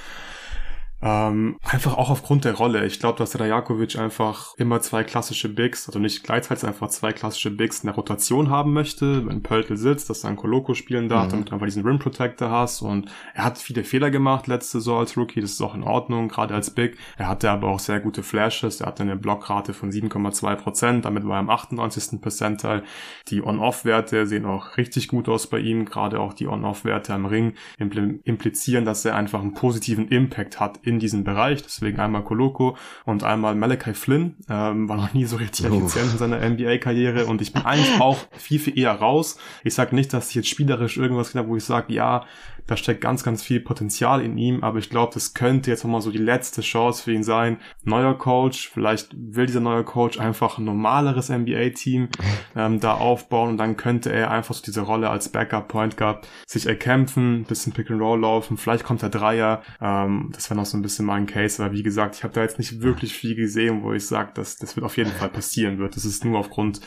Ähm, einfach auch aufgrund der Rolle. Ich glaube, dass Rajakovic einfach immer zwei klassische Bigs, also nicht gleichzeitig einfach zwei klassische Bigs in der Rotation haben möchte. Wenn Pöltl sitzt, dass dann Koloko spielen darf, mhm. damit du einfach diesen Rim Protector hast. Und er hat viele Fehler gemacht letzte Saison als Rookie. Das ist auch in Ordnung, gerade als Big. Er hatte aber auch sehr gute Flashes. Er hatte eine Blockrate von 7,2 Prozent. Damit war er im 98. Percentile. Die On-Off-Werte sehen auch richtig gut aus bei ihm. Gerade auch die On-Off-Werte am Ring implizieren, dass er einfach einen positiven Impact hat in diesem Bereich. Deswegen einmal Koloko und einmal Malachi Flynn. Ähm, war noch nie so richtig effizient in seiner NBA-Karriere und ich bin eigentlich auch viel, viel eher raus. Ich sage nicht, dass ich jetzt spielerisch irgendwas genau, wo ich sage, ja, da steckt ganz, ganz viel Potenzial in ihm, aber ich glaube, das könnte jetzt nochmal so die letzte Chance für ihn sein. Neuer Coach, vielleicht will dieser neue Coach einfach ein normaleres NBA-Team ähm, da aufbauen und dann könnte er einfach so diese Rolle als Backup-Point Guard sich erkämpfen, bisschen Pick-and-Roll laufen, vielleicht kommt der Dreier, ähm, das wäre noch so ein bisschen mein Case, aber wie gesagt, ich habe da jetzt nicht wirklich viel gesehen, wo ich sage, dass das wird auf jeden Fall passieren wird. Das ist nur aufgrund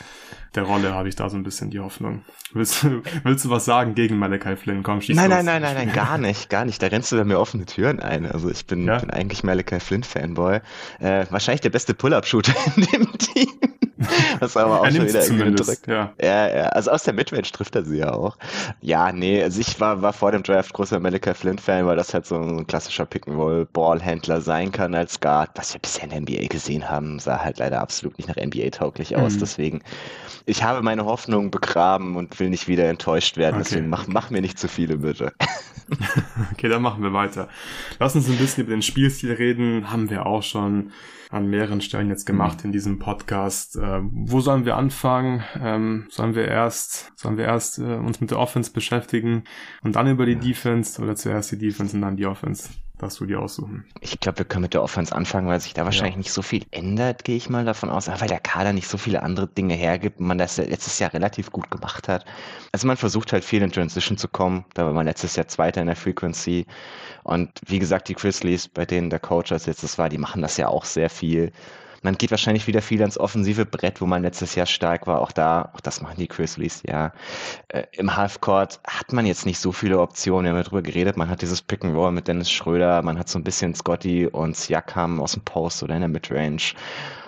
der Rolle habe ich da so ein bisschen die Hoffnung. Willst du, willst du was sagen gegen Malachi Flynn? Komm, schieß Nein, los. nein, nein, nein, nein, gar nicht, gar nicht. Da rennst du mir offene Türen ein. Also ich bin, ja? bin eigentlich Malachi Flynn Fanboy. Äh, wahrscheinlich der beste Pull-Up-Shooter in dem Team. Was aber auch er schon wieder irgendwie Ja. ja, ja. Also aus der Midrange trifft er sie ja auch. Ja, nee, also ich war, war vor dem Draft großer Malachi Flynn-Fan, weil das halt so ein klassischer Pick-and-Roll Ballhändler sein kann als Guard. Was wir bisher in der NBA gesehen haben, sah halt leider absolut nicht nach NBA-tauglich aus. Mhm. Deswegen, ich habe meine Hoffnung begraben und will nicht wieder enttäuscht werden. Okay. Deswegen mach, mach mir nicht zu viele, bitte. Okay, dann machen wir weiter. Lass uns ein bisschen über den Spielstil reden. Haben wir auch schon an mehreren Stellen jetzt gemacht in diesem Podcast. Äh, wo sollen wir anfangen? Ähm, sollen wir erst, sollen wir erst äh, uns mit der Offense beschäftigen und dann über die Defense oder zuerst die Defense und dann die Offense? Darfst du die aussuchen? Ich glaube, wir können mit der Offense anfangen, weil sich da wahrscheinlich ja. nicht so viel ändert, gehe ich mal davon aus. weil der Kader nicht so viele andere Dinge hergibt und man das letztes Jahr relativ gut gemacht hat. Also man versucht halt viel in Transition zu kommen. Da war man letztes Jahr Zweiter in der Frequency. Und wie gesagt, die Grizzlies, bei denen der Coach als letztes war, die machen das ja auch sehr viel. Man geht wahrscheinlich wieder viel ans offensive Brett, wo man letztes Jahr stark war. Auch da, auch das machen die Grizzlies, ja. Äh, Im Halfcourt hat man jetzt nicht so viele Optionen. Wir haben ja darüber geredet. Man hat dieses Pick and Roll mit Dennis Schröder. Man hat so ein bisschen Scotty und Siakam aus dem Post oder in der Midrange.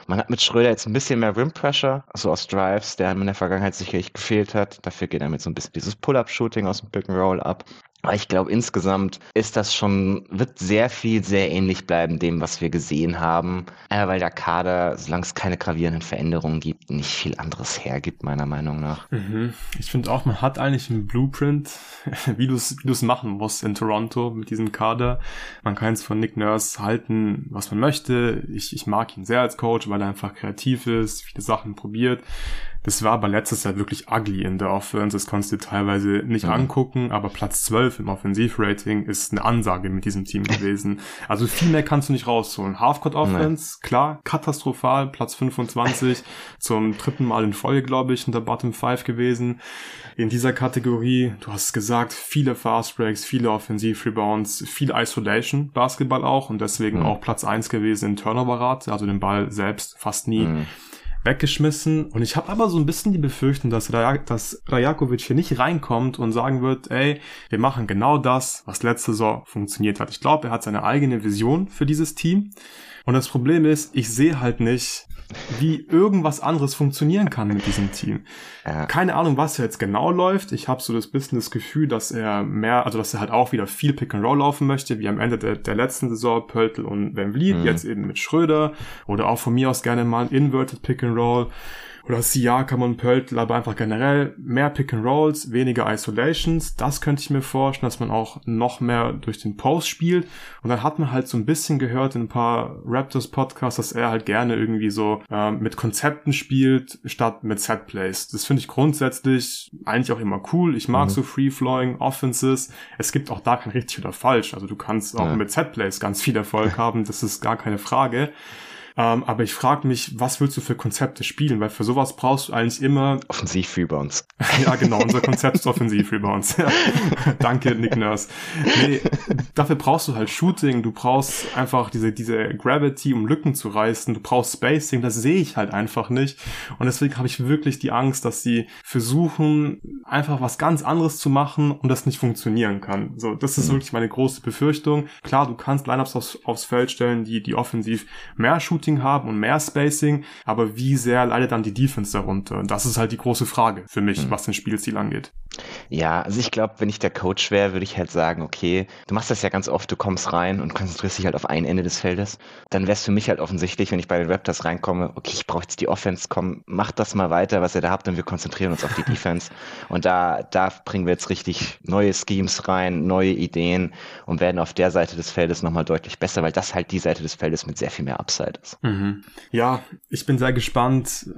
Man hat mit Schröder jetzt ein bisschen mehr Rim Pressure, also aus Drives, der in der Vergangenheit sicherlich gefehlt hat. Dafür geht er mit so ein bisschen dieses Pull-Up-Shooting aus dem Pick and Roll ab. Aber ich glaube, insgesamt ist das schon, wird sehr viel sehr ähnlich bleiben dem, was wir gesehen haben. Äh, weil der Kader, solange es keine gravierenden Veränderungen gibt, nicht viel anderes hergibt, meiner Meinung nach. Mhm. Ich finde auch, man hat eigentlich einen Blueprint, wie du es wie machen musst in Toronto mit diesem Kader. Man kann es von Nick Nurse halten, was man möchte. Ich, ich mag ihn sehr als Coach, weil er einfach kreativ ist, viele Sachen probiert. Das war aber letztes Jahr wirklich ugly in der Offense. Das konntest du teilweise nicht mhm. angucken, aber Platz 12 im Offensivrating ist eine Ansage mit diesem Team gewesen. Also viel mehr kannst du nicht rausholen. Halfcourt Offense, nee. klar, katastrophal, Platz 25 zum dritten Mal in Folge, glaube ich, in der Bottom 5 gewesen. In dieser Kategorie, du hast gesagt, viele Fast Breaks, viele Offensiv-Rebounds, viel Isolation, Basketball auch und deswegen mhm. auch Platz 1 gewesen in Turnover-Rate, also den Ball selbst fast nie. Mhm weggeschmissen. Und ich habe aber so ein bisschen die Befürchtung, dass, Raj dass Rajakovic hier nicht reinkommt und sagen wird, ey, wir machen genau das, was letzte Saison funktioniert hat. Ich glaube, er hat seine eigene Vision für dieses Team. Und das Problem ist, ich sehe halt nicht, wie irgendwas anderes funktionieren kann mit diesem Team. Ja. Keine Ahnung, was jetzt genau läuft. Ich habe so das bisschen das Gefühl, dass er mehr, also dass er halt auch wieder viel Pick and Roll laufen möchte, wie am Ende der, der letzten Saison Pöltl und Van Vliet, mhm. jetzt eben mit Schröder oder auch von mir aus gerne mal Inverted Pick and Roll oder Siakam und Pöltl, aber einfach generell mehr Pick and Rolls, weniger Isolations. Das könnte ich mir vorstellen, dass man auch noch mehr durch den Post spielt. Und dann hat man halt so ein bisschen gehört in ein paar Raptors Podcasts, dass er halt gerne irgendwie so ähm, mit Konzepten spielt, statt mit Set Plays. Das finde ich grundsätzlich eigentlich auch immer cool. Ich mag mhm. so Free-Flowing Offenses. Es gibt auch da kein richtig oder falsch. Also du kannst auch ja. mit Set Plays ganz viel Erfolg haben. Das ist gar keine Frage. Ähm, aber ich frage mich, was willst du für Konzepte spielen? Weil für sowas brauchst du eigentlich immer... Offensiv-Rebounds. ja, genau. Unser Konzept ist Offensiv-Rebounds. Danke, Nick Nurse. Nee, dafür brauchst du halt Shooting. Du brauchst einfach diese, diese Gravity, um Lücken zu reißen. Du brauchst Spacing. Das sehe ich halt einfach nicht. Und deswegen habe ich wirklich die Angst, dass sie versuchen, einfach was ganz anderes zu machen und das nicht funktionieren kann. So, das ist mhm. wirklich meine große Befürchtung. Klar, du kannst Lineups aufs, aufs Feld stellen, die, die offensiv mehr Shooting Shooting haben und mehr Spacing, aber wie sehr leidet dann die Defense darunter? Und das ist halt die große Frage für mich, mhm. was den Spielziel angeht. Ja, also ich glaube, wenn ich der Coach wäre, würde ich halt sagen, okay, du machst das ja ganz oft, du kommst rein und konzentrierst dich halt auf ein Ende des Feldes. Dann wäre es für mich halt offensichtlich, wenn ich bei den Raptors reinkomme, okay, ich brauche jetzt die Offense, komm, mach das mal weiter, was ihr da habt und wir konzentrieren uns auf die Defense. Und da, da bringen wir jetzt richtig neue Schemes rein, neue Ideen und werden auf der Seite des Feldes nochmal deutlich besser, weil das halt die Seite des Feldes mit sehr viel mehr Upside ist. Mhm. Ja, ich bin sehr gespannt.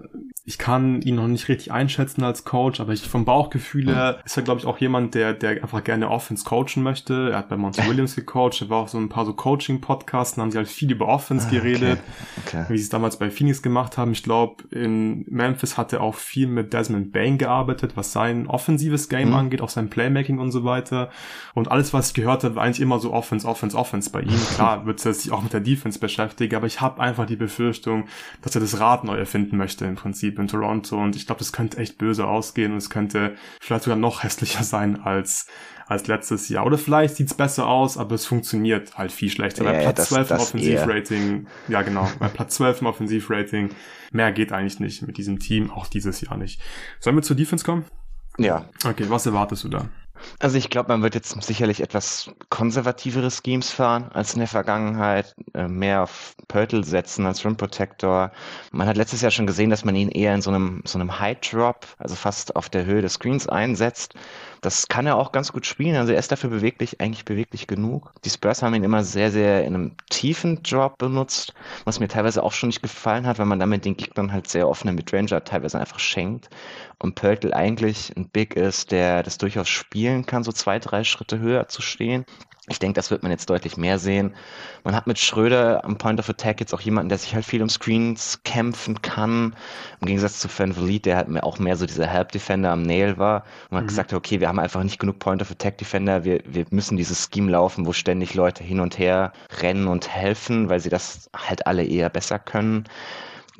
Ich kann ihn noch nicht richtig einschätzen als Coach, aber ich vom Bauchgefühl her mhm. ist er, glaube ich, auch jemand, der, der einfach gerne Offense coachen möchte. Er hat bei Monty Williams gecoacht, er war auch so ein paar so Coaching-Podcasts, da haben sie halt viel über Offense ah, geredet, okay. Okay. wie sie es damals bei Phoenix gemacht haben. Ich glaube, in Memphis hat er auch viel mit Desmond Bain gearbeitet, was sein offensives Game mhm. angeht, auch sein Playmaking und so weiter. Und alles, was ich gehört habe, war eigentlich immer so Offense, Offense, Offense bei ihm. Klar wird er sich auch mit der Defense beschäftigen, aber ich habe einfach die Befürchtung, dass er das Rad neu erfinden möchte im Prinzip in Toronto und ich glaube, das könnte echt böse ausgehen und es könnte vielleicht sogar noch hässlicher sein als als letztes Jahr. Oder vielleicht sieht's besser aus, aber es funktioniert halt viel schlechter. Ja, bei Platz das, 12 im Offensivrating, ja genau, bei Platz 12 im Offensivrating, mehr geht eigentlich nicht mit diesem Team, auch dieses Jahr nicht. Sollen wir zur Defense kommen? Ja. Okay, was erwartest du da? Also ich glaube, man wird jetzt sicherlich etwas konservativere Schemes fahren als in der Vergangenheit, äh, mehr auf Pörtl setzen als Rim Protector. Man hat letztes Jahr schon gesehen, dass man ihn eher in so einem, so einem High Drop, also fast auf der Höhe des Screens einsetzt. Das kann er auch ganz gut spielen. Also er ist dafür beweglich, eigentlich beweglich genug. Die Spurs haben ihn immer sehr, sehr in einem tiefen Drop benutzt, was mir teilweise auch schon nicht gefallen hat, weil man damit den Gegnern halt sehr offene Midranger teilweise einfach schenkt. Und Pörtl eigentlich ein Big ist, der das durchaus spielen kann, so zwei, drei Schritte höher zu stehen. Ich denke, das wird man jetzt deutlich mehr sehen. Man hat mit Schröder am Point of Attack jetzt auch jemanden, der sich halt viel um Screens kämpfen kann. Im Gegensatz zu Van Vliet, der halt auch mehr so dieser Help Defender am Nail war. Und man mhm. hat gesagt, okay, wir haben einfach nicht genug Point of Attack Defender. Wir, wir müssen dieses Scheme laufen, wo ständig Leute hin und her rennen und helfen, weil sie das halt alle eher besser können.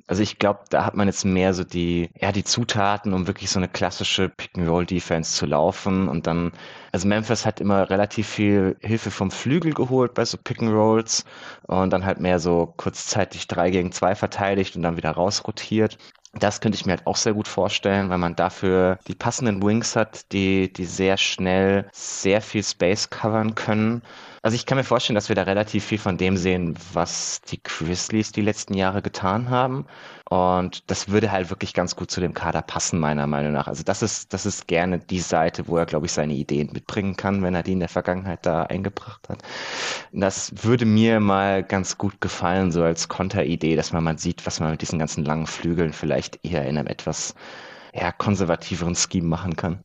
Also ich glaube, da hat man jetzt mehr so die, ja, die Zutaten, um wirklich so eine klassische Pick-and-Roll-Defense zu laufen. Und dann, also Memphis hat immer relativ viel Hilfe vom Flügel geholt bei so Pick-and-Rolls und dann halt mehr so kurzzeitig drei gegen zwei verteidigt und dann wieder rausrotiert. Das könnte ich mir halt auch sehr gut vorstellen, weil man dafür die passenden Wings hat, die, die sehr schnell sehr viel Space covern können. Also ich kann mir vorstellen, dass wir da relativ viel von dem sehen, was die Grizzlies die letzten Jahre getan haben. Und das würde halt wirklich ganz gut zu dem Kader passen, meiner Meinung nach. Also das ist, das ist gerne die Seite, wo er, glaube ich, seine Ideen mitbringen kann, wenn er die in der Vergangenheit da eingebracht hat. Das würde mir mal ganz gut gefallen, so als Konteridee, dass man mal sieht, was man mit diesen ganzen langen Flügeln vielleicht eher in einem etwas ja, konservativeren Scheme machen kann.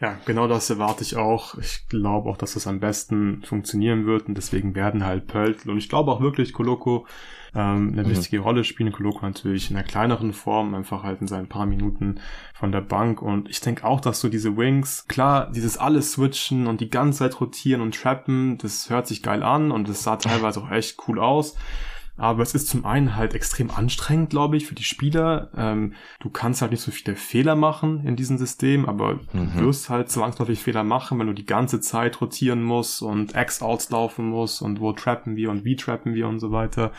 Ja, genau das erwarte ich auch. Ich glaube auch, dass das am besten funktionieren wird und deswegen werden halt Pöltl und ich glaube auch wirklich Koloko ähm, eine mhm. wichtige Rolle spielen. Koloko natürlich in einer kleineren Form, einfach halt in seinen paar Minuten von der Bank und ich denke auch, dass so diese Wings, klar, dieses alles switchen und die ganze Zeit rotieren und trappen, das hört sich geil an und das sah teilweise auch echt cool aus. Aber es ist zum einen halt extrem anstrengend, glaube ich, für die Spieler. Ähm, du kannst halt nicht so viele Fehler machen in diesem System, aber mhm. du wirst halt zwangsläufig Fehler machen, wenn du die ganze Zeit rotieren musst und X-Outs laufen musst und wo trappen wir und wie trappen wir und so weiter.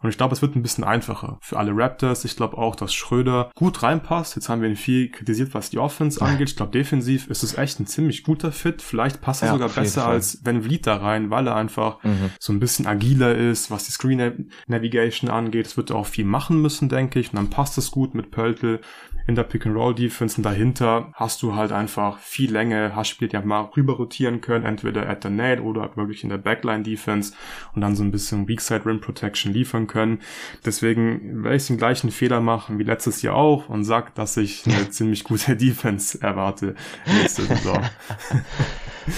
Und ich glaube, es wird ein bisschen einfacher für alle Raptors. Ich glaube auch, dass Schröder gut reinpasst. Jetzt haben wir ihn viel kritisiert, was die Offense angeht. Ich glaube, defensiv ist es echt ein ziemlich guter Fit. Vielleicht passt er ja, sogar besser als wenn Vliet da rein, weil er einfach mhm. so ein bisschen agiler ist, was die Screen Navigation angeht. Es wird auch viel machen müssen, denke ich. Und dann passt es gut mit Pöltl in der Pick-and-Roll-Defense. Und dahinter hast du halt einfach viel Länge, hast Spiel, die mal rüber rotieren können, entweder at the nail oder wirklich in der Backline-Defense und dann so ein bisschen Weakside Rim Protection liefern können. Deswegen werde ich den gleichen Fehler machen wie letztes Jahr auch und sag, dass ich eine ziemlich gute Defense erwarte nächste Saison.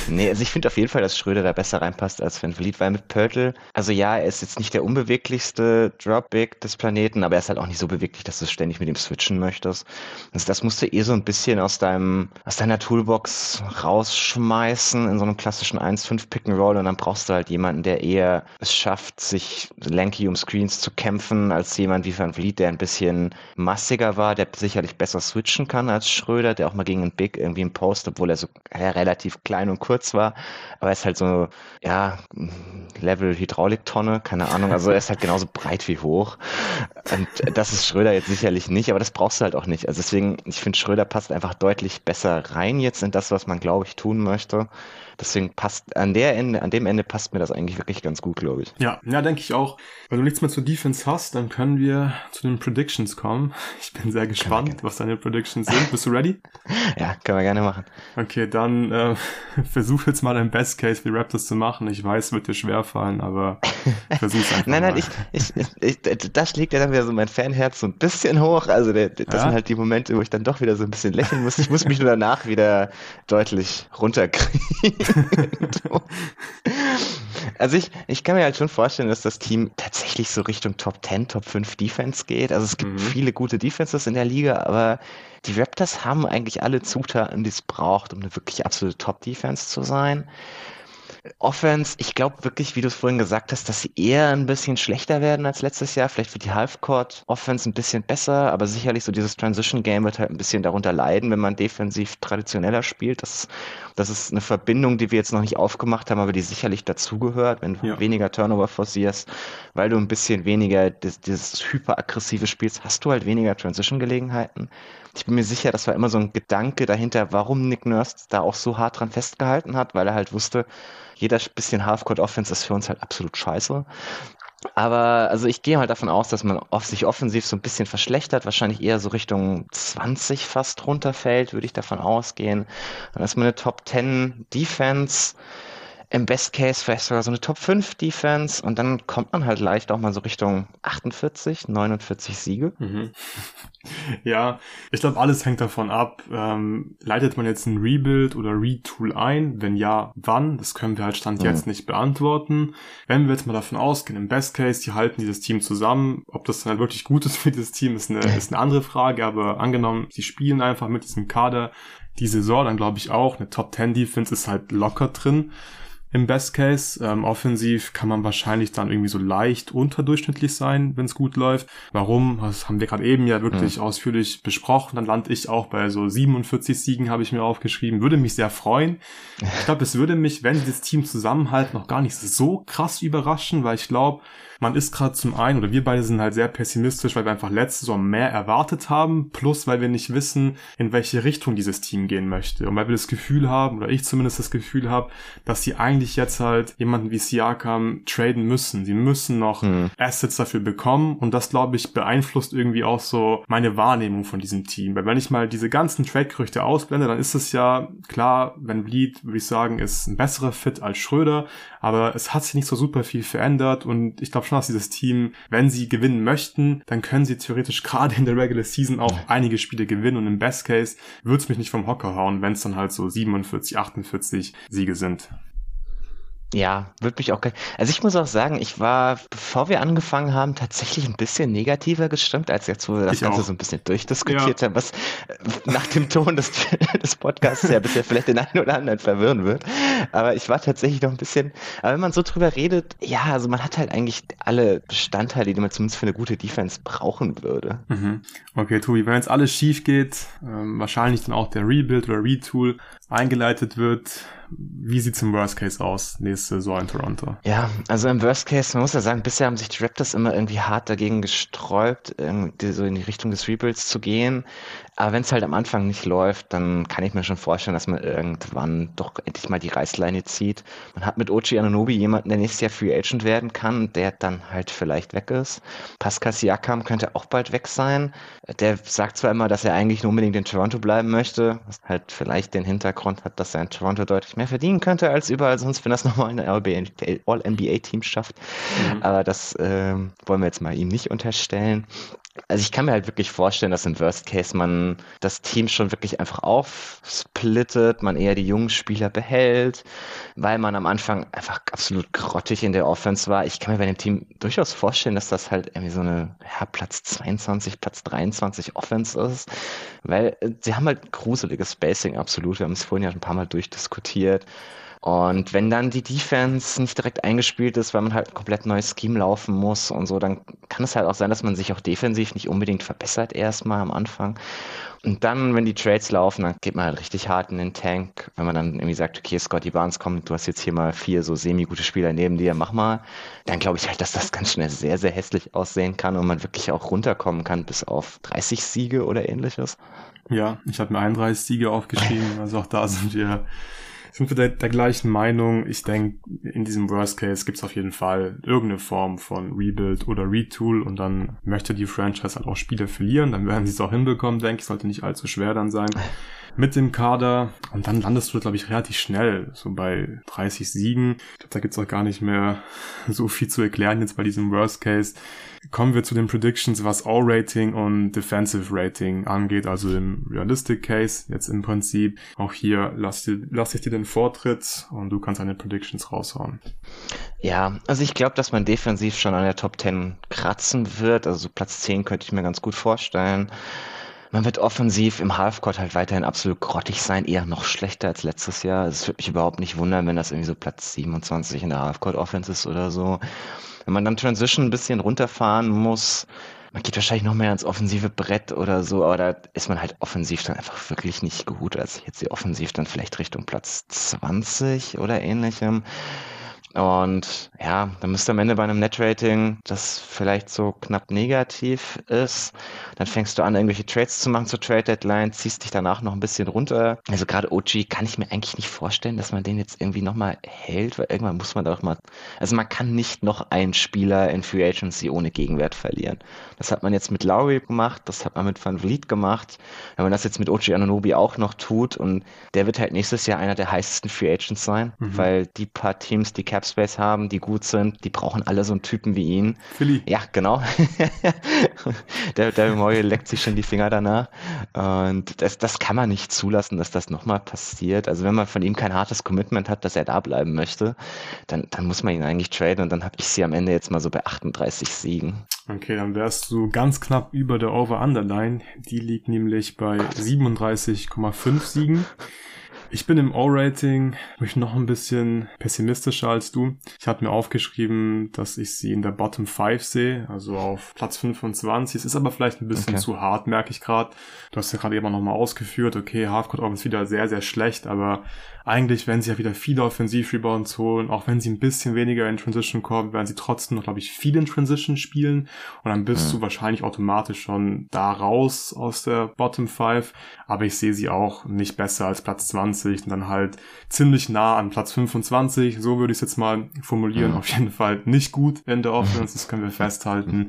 nee, also ich finde auf jeden Fall, dass Schröder da besser reinpasst als Van Vliet, weil mit Pörtl, also ja, er ist jetzt nicht der unbeweglichste Drop-Big des Planeten, aber er ist halt auch nicht so beweglich, dass du ständig mit ihm switchen möchtest. Also das musst du eh so ein bisschen aus deinem, aus deiner Toolbox rausschmeißen in so einem klassischen 1-5 Pick-and-Roll und dann brauchst du halt jemanden, der eher es schafft, sich lanky um Screens zu kämpfen, als jemand wie Van Vliet, der ein bisschen massiger war, der sicherlich besser switchen kann als Schröder, der auch mal gegen einen Big irgendwie im Post, obwohl er so relativ klein und kurz war, aber er ist halt so, ja, Level Hydrauliktonne, keine Ahnung, also er ist halt genauso breit wie hoch und das ist Schröder jetzt sicherlich nicht, aber das brauchst du halt auch nicht. Also deswegen, ich finde Schröder passt einfach deutlich besser rein jetzt in das, was man glaube ich tun möchte. Deswegen passt an der Ende, an dem Ende passt mir das eigentlich wirklich ganz gut, glaube ich. Ja, ja, denke ich auch. Wenn du nichts mehr zur Defense hast, dann können wir zu den Predictions kommen. Ich bin sehr gespannt, was deine Predictions sind. Bist du ready? ja, können wir gerne machen. Okay, dann äh, versuch jetzt mal dein Best Case für Raptors zu machen. Ich weiß, wird dir schwer fallen, aber versuch's einfach Nein, nein, mal. ich, ich, ich, da schlägt ja dann wieder so mein Fanherz so ein bisschen hoch. Also der, das ja? sind halt die Momente, wo ich dann doch wieder so ein bisschen lächeln muss. Ich muss mich nur danach wieder deutlich runterkriegen. also ich, ich kann mir halt schon vorstellen, dass das Team tatsächlich so Richtung Top 10, Top 5 Defense geht. Also es gibt mhm. viele gute Defenses in der Liga, aber die Raptors haben eigentlich alle Zutaten, die es braucht, um eine wirklich absolute Top-Defense zu sein. Offense, ich glaube wirklich, wie du es vorhin gesagt hast, dass sie eher ein bisschen schlechter werden als letztes Jahr. Vielleicht wird die Halfcourt Offense ein bisschen besser, aber sicherlich so dieses Transition Game wird halt ein bisschen darunter leiden, wenn man defensiv traditioneller spielt. Das, das ist eine Verbindung, die wir jetzt noch nicht aufgemacht haben, aber die sicherlich dazugehört, wenn du ja. weniger Turnover forcierst, weil du ein bisschen weniger dieses, dieses hyperaggressive spielst, hast du halt weniger Transition-Gelegenheiten. Ich bin mir sicher, das war immer so ein Gedanke dahinter, warum Nick Nurse da auch so hart dran festgehalten hat, weil er halt wusste, jeder bisschen Halfcourt-Offense ist für uns halt absolut scheiße. Aber also ich gehe halt davon aus, dass man auf sich offensiv so ein bisschen verschlechtert, wahrscheinlich eher so Richtung 20 fast runterfällt, würde ich davon ausgehen. Dann ist man eine Top 10 Defense im Best Case vielleicht sogar so eine Top 5 Defense und dann kommt man halt leicht auch mal so Richtung 48, 49 Siege. Mhm. Ja, ich glaube, alles hängt davon ab. Ähm, leitet man jetzt ein Rebuild oder Retool ein? Wenn ja, wann? Das können wir halt Stand mhm. jetzt nicht beantworten. Wenn wir jetzt mal davon ausgehen, im Best Case, die halten dieses Team zusammen. Ob das dann halt wirklich gut ist für dieses Team, ist eine, ist eine andere Frage. Aber angenommen, sie spielen einfach mit diesem Kader die Saison, dann glaube ich auch, eine Top 10 Defense ist halt locker drin im Best Case. Ähm, offensiv kann man wahrscheinlich dann irgendwie so leicht unterdurchschnittlich sein, wenn es gut läuft. Warum? Das haben wir gerade eben ja wirklich ja. ausführlich besprochen. Dann lande ich auch bei so 47 Siegen, habe ich mir aufgeschrieben. Würde mich sehr freuen. Ich glaube, es würde mich, wenn dieses Team zusammenhalten, noch gar nicht so krass überraschen, weil ich glaube, man ist gerade zum einen, oder wir beide sind halt sehr pessimistisch, weil wir einfach letzte Saison mehr erwartet haben, plus weil wir nicht wissen, in welche Richtung dieses Team gehen möchte. Und weil wir das Gefühl haben, oder ich zumindest das Gefühl habe, dass sie eigentlich jetzt halt jemanden wie Siakam traden müssen. Sie müssen noch hm. Assets dafür bekommen und das, glaube ich, beeinflusst irgendwie auch so meine Wahrnehmung von diesem Team. Weil wenn ich mal diese ganzen Trade-Gerüchte ausblende, dann ist es ja klar, wenn Bleed, würde ich sagen, ist ein besserer Fit als Schröder, aber es hat sich nicht so super viel verändert und ich glaube schon, dass dieses Team, wenn sie gewinnen möchten, dann können sie theoretisch gerade in der Regular Season auch einige Spiele gewinnen und im Best Case wird es mich nicht vom Hocker hauen, wenn es dann halt so 47, 48 Siege sind. Ja, würde mich auch. Also ich muss auch sagen, ich war, bevor wir angefangen haben, tatsächlich ein bisschen negativer gestimmt, als jetzt, wo wir das ich Ganze auch. so ein bisschen durchdiskutiert ja. haben, was äh, nach dem Ton des, des Podcasts ja bisher vielleicht den einen oder anderen verwirren wird. Aber ich war tatsächlich noch ein bisschen, aber wenn man so drüber redet, ja, also man hat halt eigentlich alle Bestandteile, die man zumindest für eine gute Defense brauchen würde. Mhm. Okay, Tobi, wenn jetzt alles schief geht, ähm, wahrscheinlich dann auch der Rebuild oder Retool eingeleitet wird, wie sieht's im Worst Case aus nächste Saison in Toronto? Ja, also im Worst Case, man muss ja sagen, bisher haben sich die Raptors immer irgendwie hart dagegen gesträubt, so in die Richtung des Rebuilds zu gehen. Aber wenn es halt am Anfang nicht läuft, dann kann ich mir schon vorstellen, dass man irgendwann doch endlich mal die Reißleine zieht. Man hat mit Ochi Ananobi jemanden, der nächstes Jahr Free Agent werden kann, der dann halt vielleicht weg ist. Pascal Siakam könnte auch bald weg sein. Der sagt zwar immer, dass er eigentlich nur unbedingt in Toronto bleiben möchte, was halt vielleicht den Hintergrund hat, dass er in Toronto deutlich mehr verdienen könnte als überall sonst, wenn das nochmal ein All-NBA-Team schafft. Mhm. Aber das äh, wollen wir jetzt mal ihm nicht unterstellen. Also ich kann mir halt wirklich vorstellen, dass im Worst Case man das Team schon wirklich einfach aufsplittet, man eher die jungen Spieler behält, weil man am Anfang einfach absolut grottig in der Offense war. Ich kann mir bei dem Team durchaus vorstellen, dass das halt irgendwie so eine ja, Platz 22, Platz 23 Offense ist, weil äh, sie haben halt gruseliges Spacing, absolut. Wir haben es vorhin ja ein paar Mal durchdiskutiert. Und wenn dann die Defense nicht direkt eingespielt ist, weil man halt ein komplett neues Scheme laufen muss und so, dann kann es halt auch sein, dass man sich auch defensiv nicht unbedingt verbessert erstmal am Anfang. Und dann, wenn die Trades laufen, dann geht man halt richtig hart in den Tank. Wenn man dann irgendwie sagt, okay, Scotty Barnes kommt, du hast jetzt hier mal vier so semi-gute Spieler neben dir, mach mal. Dann glaube ich halt, dass das ganz schnell sehr, sehr hässlich aussehen kann und man wirklich auch runterkommen kann bis auf 30 Siege oder ähnliches. Ja, ich habe mir 31 Siege aufgeschrieben, also auch da sind wir sind wir der, der gleichen Meinung. Ich denke, in diesem Worst Case gibt es auf jeden Fall irgendeine Form von Rebuild oder Retool und dann möchte die Franchise halt auch Spiele verlieren. Dann werden sie es auch hinbekommen, denke ich. Sollte nicht allzu schwer dann sein mit dem Kader. Und dann landest du, glaube ich, relativ schnell, so bei 30 Siegen. Ich glaube, da gibt's auch gar nicht mehr so viel zu erklären jetzt bei diesem Worst Case. Kommen wir zu den Predictions, was All-Rating und Defensive Rating angeht, also im Realistic Case jetzt im Prinzip. Auch hier lass, dir, lass ich dir den Vortritt und du kannst deine Predictions raushauen. Ja, also ich glaube, dass man defensiv schon an der Top 10 kratzen wird. Also Platz 10 könnte ich mir ganz gut vorstellen. Man wird offensiv im Halfcourt halt weiterhin absolut grottig sein, eher noch schlechter als letztes Jahr. Es würde mich überhaupt nicht wundern, wenn das irgendwie so Platz 27 in der Halfcourt Offense ist oder so. Wenn man dann Transition ein bisschen runterfahren muss, man geht wahrscheinlich noch mehr ans offensive Brett oder so, aber da ist man halt offensiv dann einfach wirklich nicht gut, als ich jetzt die offensiv dann vielleicht Richtung Platz 20 oder ähnlichem. Und ja, dann müsste am Ende bei einem Net-Rating, das vielleicht so knapp negativ ist, dann fängst du an, irgendwelche Trades zu machen zur Trade-Deadline, ziehst dich danach noch ein bisschen runter. Also gerade OG kann ich mir eigentlich nicht vorstellen, dass man den jetzt irgendwie nochmal hält, weil irgendwann muss man doch mal, also man kann nicht noch einen Spieler in Free Agency ohne Gegenwert verlieren. Das hat man jetzt mit Lowry gemacht, das hat man mit Van Vliet gemacht. Wenn man das jetzt mit OG Ananobi auch noch tut und der wird halt nächstes Jahr einer der heißesten Free Agents sein, mhm. weil die paar Teams, die Cap Space haben, die gut sind, die brauchen alle so einen Typen wie ihn. Philly. Ja, genau. der, der Moye leckt sich schon die Finger danach. Und das, das kann man nicht zulassen, dass das nochmal passiert. Also wenn man von ihm kein hartes Commitment hat, dass er da bleiben möchte, dann, dann muss man ihn eigentlich traden und dann habe ich sie am Ende jetzt mal so bei 38 Siegen. Okay, dann wärst du ganz knapp über der Over-Underline. Die liegt nämlich bei 37,5 Siegen. Ich bin im O-Rating mich noch ein bisschen pessimistischer als du. Ich habe mir aufgeschrieben, dass ich sie in der Bottom 5 sehe, also auf Platz 25. Es ist aber vielleicht ein bisschen okay. zu hart, merke ich gerade. Du hast ja gerade eben noch mal ausgeführt, okay, Halfcourt Offense wieder sehr, sehr schlecht, aber eigentlich, wenn sie ja wieder viele Offensiv-Rebounds holen, auch wenn sie ein bisschen weniger in Transition kommen, werden sie trotzdem noch, glaube ich, viel in Transition spielen und dann bist mhm. du wahrscheinlich automatisch schon da raus aus der Bottom 5, aber ich sehe sie auch nicht besser als Platz 20 und dann halt ziemlich nah an Platz 25, so würde ich es jetzt mal formulieren, mhm. auf jeden Fall nicht gut in der Offense, das können wir festhalten.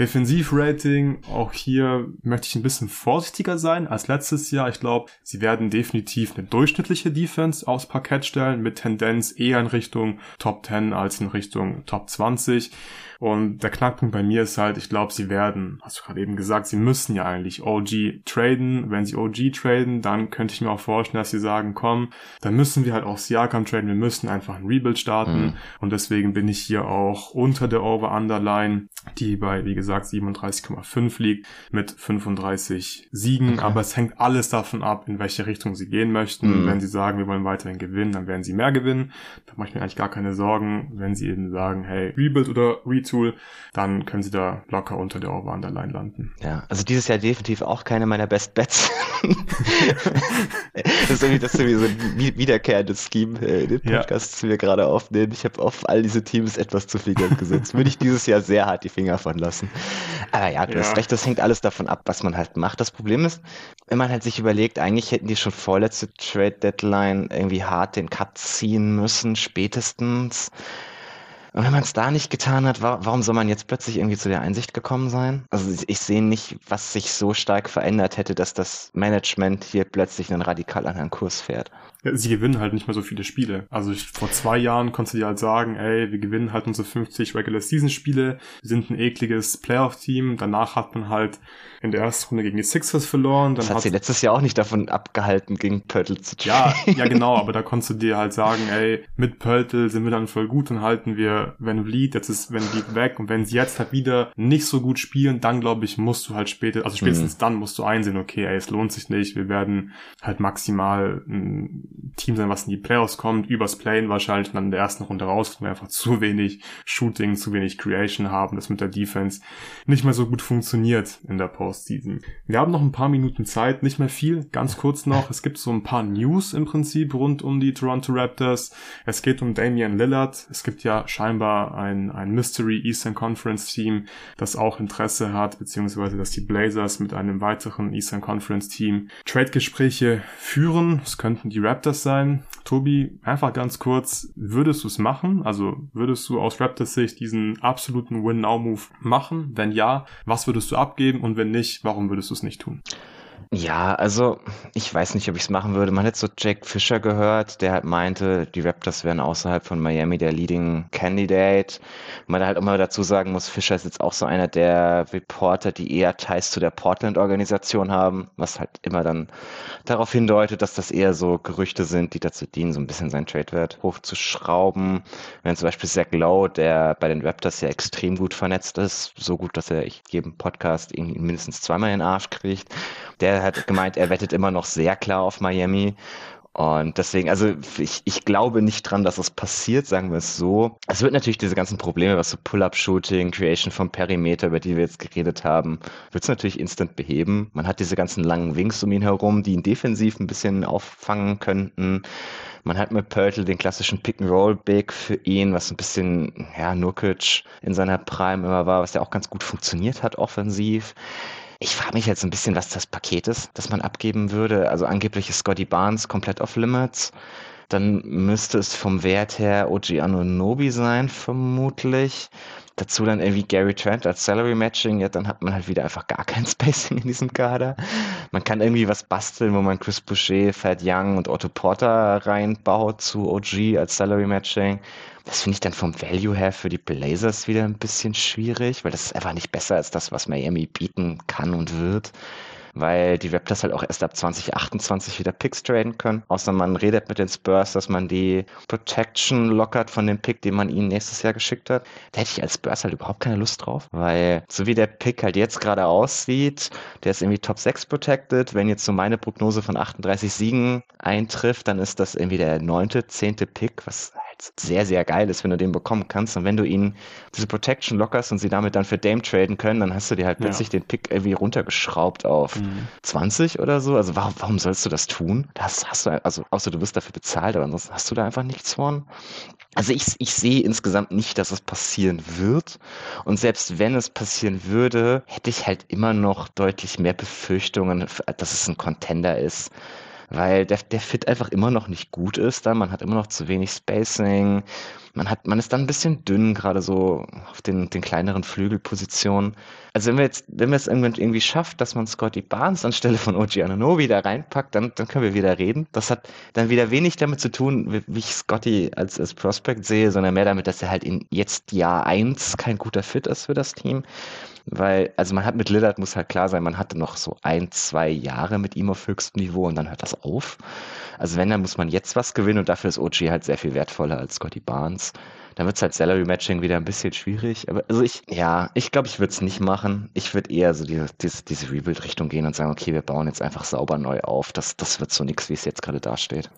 Defensiv-Rating, auch hier möchte ich ein bisschen vorsichtiger sein als letztes Jahr. Ich glaube, sie werden definitiv eine durchschnittliche Defense Defense aufs Parkett stellen, mit Tendenz eher in Richtung Top 10 als in Richtung Top 20. Und der Knackpunkt bei mir ist halt, ich glaube, sie werden, hast du gerade eben gesagt, sie müssen ja eigentlich OG traden. Wenn sie OG traden, dann könnte ich mir auch vorstellen, dass sie sagen, komm, dann müssen wir halt auch Siakam traden, wir müssen einfach ein Rebuild starten. Mhm. Und deswegen bin ich hier auch unter der Over-Underline, die bei, wie gesagt, 37,5 liegt, mit 35 Siegen. Okay. Aber es hängt alles davon ab, in welche Richtung sie gehen möchten. Mhm. Wenn sie sagen, wir wollen weiterhin gewinnen, dann werden sie mehr gewinnen. Da mache ich mir eigentlich gar keine Sorgen. Wenn sie eben sagen, hey, Rebuild oder Retool, Tool, dann können sie da locker unter der Over-Underline landen. Ja, also dieses Jahr definitiv auch keine meiner Best Bets. das ist irgendwie, das ist irgendwie so ein wiederkehrendes Scheme, äh, den Podcast, ja. wir gerade aufnehmen. Ich habe auf all diese Teams etwas zu viel Geld gesetzt. Würde ich dieses Jahr sehr hart die Finger von lassen. Aber ja, du ja. hast recht, das hängt alles davon ab, was man halt macht. Das Problem ist, wenn man halt sich überlegt, eigentlich hätten die schon vorletzte Trade Deadline irgendwie hart den Cut ziehen müssen, spätestens. Und wenn man es da nicht getan hat, warum soll man jetzt plötzlich irgendwie zu der Einsicht gekommen sein? Also ich sehe nicht, was sich so stark verändert hätte, dass das Management hier plötzlich einen radikal anderen Kurs fährt. Ja, sie gewinnen halt nicht mehr so viele Spiele. Also ich, vor zwei Jahren konntest du dir halt sagen, ey, wir gewinnen halt unsere 50 Regular Season Spiele, wir sind ein ekliges Playoff-Team. Danach hat man halt in der ersten Runde gegen die Sixers verloren. Dann das hat sie letztes Jahr auch nicht davon abgehalten, gegen Pörtl zu spielen. Ja, ja genau, aber da konntest du dir halt sagen, ey, mit Pörtl sind wir dann voll gut, dann halten wir Van Vliet, jetzt ist Van Vliet weg und wenn sie jetzt halt wieder nicht so gut spielen, dann glaube ich, musst du halt später, also spätestens mhm. dann musst du einsehen, okay, ey, es lohnt sich nicht, wir werden halt maximal ein Team sein, was in die Playoffs kommt, übers Playen wahrscheinlich und dann in der ersten Runde raus, weil wir einfach zu wenig Shooting, zu wenig Creation haben, das mit der Defense nicht mehr so gut funktioniert in der Postseason. Wir haben noch ein paar Minuten Zeit, nicht mehr viel, ganz kurz noch. Es gibt so ein paar News im Prinzip rund um die Toronto Raptors. Es geht um Damian Lillard. Es gibt ja scheinbar ein, ein Mystery Eastern Conference Team, das auch Interesse hat, beziehungsweise dass die Blazers mit einem weiteren Eastern Conference Team Trade-Gespräche führen. Es könnten die Raptors sein sein. Tobi, einfach ganz kurz, würdest du es machen? Also würdest du aus Raptors Sicht diesen absoluten Win-Now-Move machen? Wenn ja, was würdest du abgeben? Und wenn nicht, warum würdest du es nicht tun? Ja, also ich weiß nicht, ob ich es machen würde. Man hätte so Jack Fisher gehört, der halt meinte, die Raptors wären außerhalb von Miami der Leading Candidate. Man halt mal dazu sagen muss, Fisher ist jetzt auch so einer der Reporter, die eher Ties zu der Portland-Organisation haben, was halt immer dann darauf hindeutet, dass das eher so Gerüchte sind, die dazu dienen, so ein bisschen seinen Trade-Wert hochzuschrauben. Wenn zum Beispiel Zach Lowe, der bei den Raptors ja extrem gut vernetzt ist, so gut, dass er jedem Podcast irgendwie mindestens zweimal in den Arsch kriegt, der hat gemeint, er wettet immer noch sehr klar auf Miami. Und deswegen, also ich, ich glaube nicht dran, dass es passiert, sagen wir es so. Es wird natürlich diese ganzen Probleme, was so Pull-Up-Shooting, Creation vom Perimeter, über die wir jetzt geredet haben, wird es natürlich instant beheben. Man hat diese ganzen langen Wings um ihn herum, die ihn defensiv ein bisschen auffangen könnten. Man hat mit Pörtl den klassischen Pick-and-Roll-Big für ihn, was ein bisschen, ja, Nurkic in seiner Prime immer war, was ja auch ganz gut funktioniert hat offensiv. Ich frage mich jetzt ein bisschen, was das Paket ist, das man abgeben würde. Also angeblich ist Scotty Barnes komplett off limits. Dann müsste es vom Wert her OG Anunobi sein, vermutlich. Dazu dann irgendwie Gary Trent als Salary Matching, ja, dann hat man halt wieder einfach gar kein Spacing in diesem Kader. Man kann irgendwie was basteln, wo man Chris Boucher, Fat Young und Otto Porter reinbaut zu OG als Salary Matching. Das finde ich dann vom Value her für die Blazers wieder ein bisschen schwierig, weil das ist einfach nicht besser als das, was Miami bieten kann und wird weil die Raptors halt auch erst ab 2028 wieder Picks traden können. Außer man redet mit den Spurs, dass man die Protection lockert von dem Pick, den man ihnen nächstes Jahr geschickt hat. Da hätte ich als Spurs halt überhaupt keine Lust drauf, weil so wie der Pick halt jetzt gerade aussieht, der ist irgendwie Top 6 protected. Wenn jetzt so meine Prognose von 38 Siegen eintrifft, dann ist das irgendwie der neunte, zehnte Pick, was sehr, sehr geil ist, wenn du den bekommen kannst. Und wenn du ihnen diese Protection lockerst und sie damit dann für Dame traden können, dann hast du dir halt ja. plötzlich den Pick irgendwie runtergeschraubt auf mhm. 20 oder so. Also warum, warum sollst du das tun? Das hast du, also außer du wirst dafür bezahlt, aber ansonsten hast du da einfach nichts von. Also ich, ich sehe insgesamt nicht, dass es passieren wird. Und selbst wenn es passieren würde, hätte ich halt immer noch deutlich mehr Befürchtungen, dass es ein Contender ist weil der, der Fit einfach immer noch nicht gut ist. Da man hat immer noch zu wenig Spacing. Man hat, man ist dann ein bisschen dünn, gerade so auf den, den kleineren Flügelpositionen. Also wenn wir jetzt, wenn wir es irgendwann irgendwie schafft, dass man Scotty Barnes anstelle von OG Ananobi da reinpackt, dann, dann können wir wieder reden. Das hat dann wieder wenig damit zu tun, wie, wie ich Scotty als, als Prospect sehe, sondern mehr damit, dass er halt in jetzt Jahr eins kein guter Fit ist für das Team. Weil, also man hat mit Lillard, muss halt klar sein, man hatte noch so ein, zwei Jahre mit ihm auf höchstem Niveau und dann hört das auf. Also wenn, dann muss man jetzt was gewinnen und dafür ist OG halt sehr viel wertvoller als Scotty Barnes. Dann wird es halt Salary Matching wieder ein bisschen schwierig. Aber also ich, ja, ich glaube, ich würde es nicht machen. Ich würde eher so diese, diese, diese Rebuild-Richtung gehen und sagen, okay, wir bauen jetzt einfach sauber neu auf. Das, das wird so nichts, wie es jetzt gerade dasteht.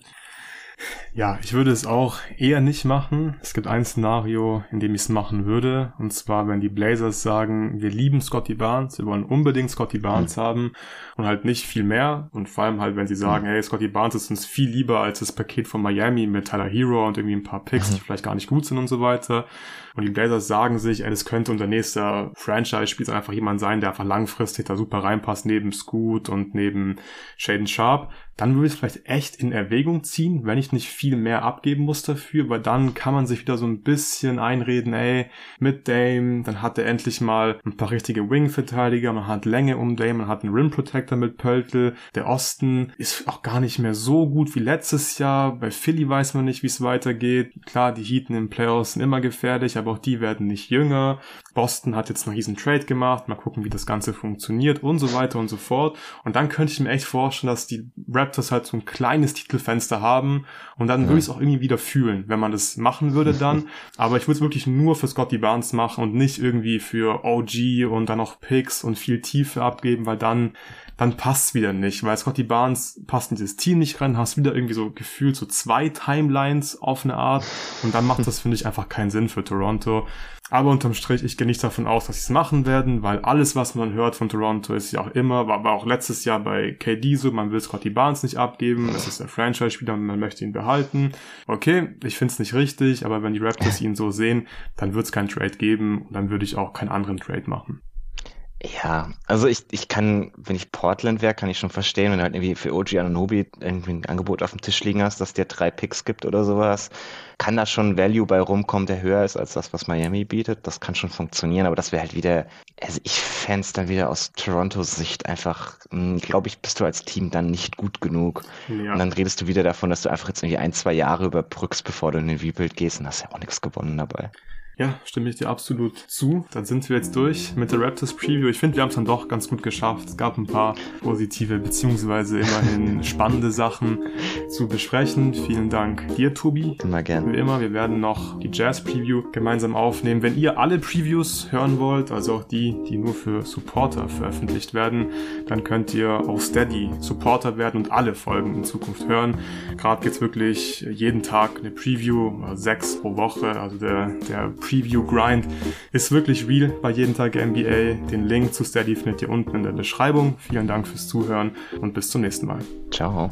Ja, ich würde es auch eher nicht machen. Es gibt ein Szenario, in dem ich es machen würde. Und zwar, wenn die Blazers sagen, wir lieben Scotty Barnes, wir wollen unbedingt Scotty Barnes mhm. haben und halt nicht viel mehr. Und vor allem halt, wenn sie sagen, mhm. hey, Scotty Barnes ist uns viel lieber als das Paket von Miami mit Tyler Hero und irgendwie ein paar Picks, mhm. die vielleicht gar nicht gut sind und so weiter. Und die Blazers sagen sich, das könnte unser nächster Franchise-Spieler einfach jemand sein, der einfach langfristig da super reinpasst, neben Scoot und neben Shaden Sharp. Dann würde ich es vielleicht echt in Erwägung ziehen, wenn ich nicht viel mehr abgeben muss dafür, weil dann kann man sich wieder so ein bisschen einreden, ey, mit Dame, dann hat er endlich mal ein paar richtige Wing-Verteidiger, man hat Länge um Dame, man hat einen Rim-Protector mit Pöltl, der Osten ist auch gar nicht mehr so gut wie letztes Jahr, bei Philly weiß man nicht, wie es weitergeht, klar, die Heaten im Playoffs sind immer gefährlich, aber auch die werden nicht jünger, Boston hat jetzt einen riesen Trade gemacht, mal gucken, wie das Ganze funktioniert und so weiter und so fort und dann könnte ich mir echt vorstellen, dass die Raptors halt so ein kleines Titelfenster haben und dann ja. würde ich es auch irgendwie wieder fühlen, wenn man das machen würde dann. Aber ich würde es wirklich nur für Scotty Barnes machen und nicht irgendwie für OG und dann noch Picks und viel Tiefe abgeben, weil dann dann passt's wieder nicht, weil Scotty Barnes passt in dieses Team nicht rein, hast wieder irgendwie so gefühlt so zwei Timelines auf eine Art und dann macht das, finde ich, einfach keinen Sinn für Toronto. Aber unterm Strich, ich gehe nicht davon aus, dass sie es machen werden, weil alles, was man hört von Toronto, ist ja auch immer, war, war auch letztes Jahr bei KD so, man will Scotty Barnes nicht abgeben, es ist ein Franchise-Spieler und man möchte ihn behalten. Okay, ich finde es nicht richtig, aber wenn die Raptors ihn so sehen, dann wird es keinen Trade geben und dann würde ich auch keinen anderen Trade machen. Ja, also ich, ich kann, wenn ich Portland wäre, kann ich schon verstehen, wenn du halt irgendwie für OG Ananobi irgendwie ein Angebot auf dem Tisch liegen hast, dass dir drei Picks gibt oder sowas, kann da schon Value bei rumkommen, der höher ist als das, was Miami bietet. Das kann schon funktionieren, aber das wäre halt wieder, also ich fände dann wieder aus Torontos Sicht einfach, hm, glaube ich, bist du als Team dann nicht gut genug. Ja. Und dann redest du wieder davon, dass du einfach jetzt irgendwie ein, zwei Jahre überbrückst, bevor du in den Rebuild gehst und hast ja auch nichts gewonnen dabei. Ja, stimme ich dir absolut zu. Dann sind wir jetzt durch mit der Raptors Preview. Ich finde, wir haben es dann doch ganz gut geschafft. Es gab ein paar positive beziehungsweise immerhin spannende Sachen zu besprechen. Vielen Dank dir, Tobi. Immer gern. Wie immer, wir werden noch die Jazz Preview gemeinsam aufnehmen. Wenn ihr alle Previews hören wollt, also auch die, die nur für Supporter veröffentlicht werden, dann könnt ihr auf Steady Supporter werden und alle Folgen in Zukunft hören. Gerade geht's wirklich jeden Tag eine Preview, sechs pro Woche. Also der, der Preview Grind ist wirklich real bei jeden Tag NBA. Den Link zu Steady findet ihr unten in der Beschreibung. Vielen Dank fürs Zuhören und bis zum nächsten Mal. Ciao.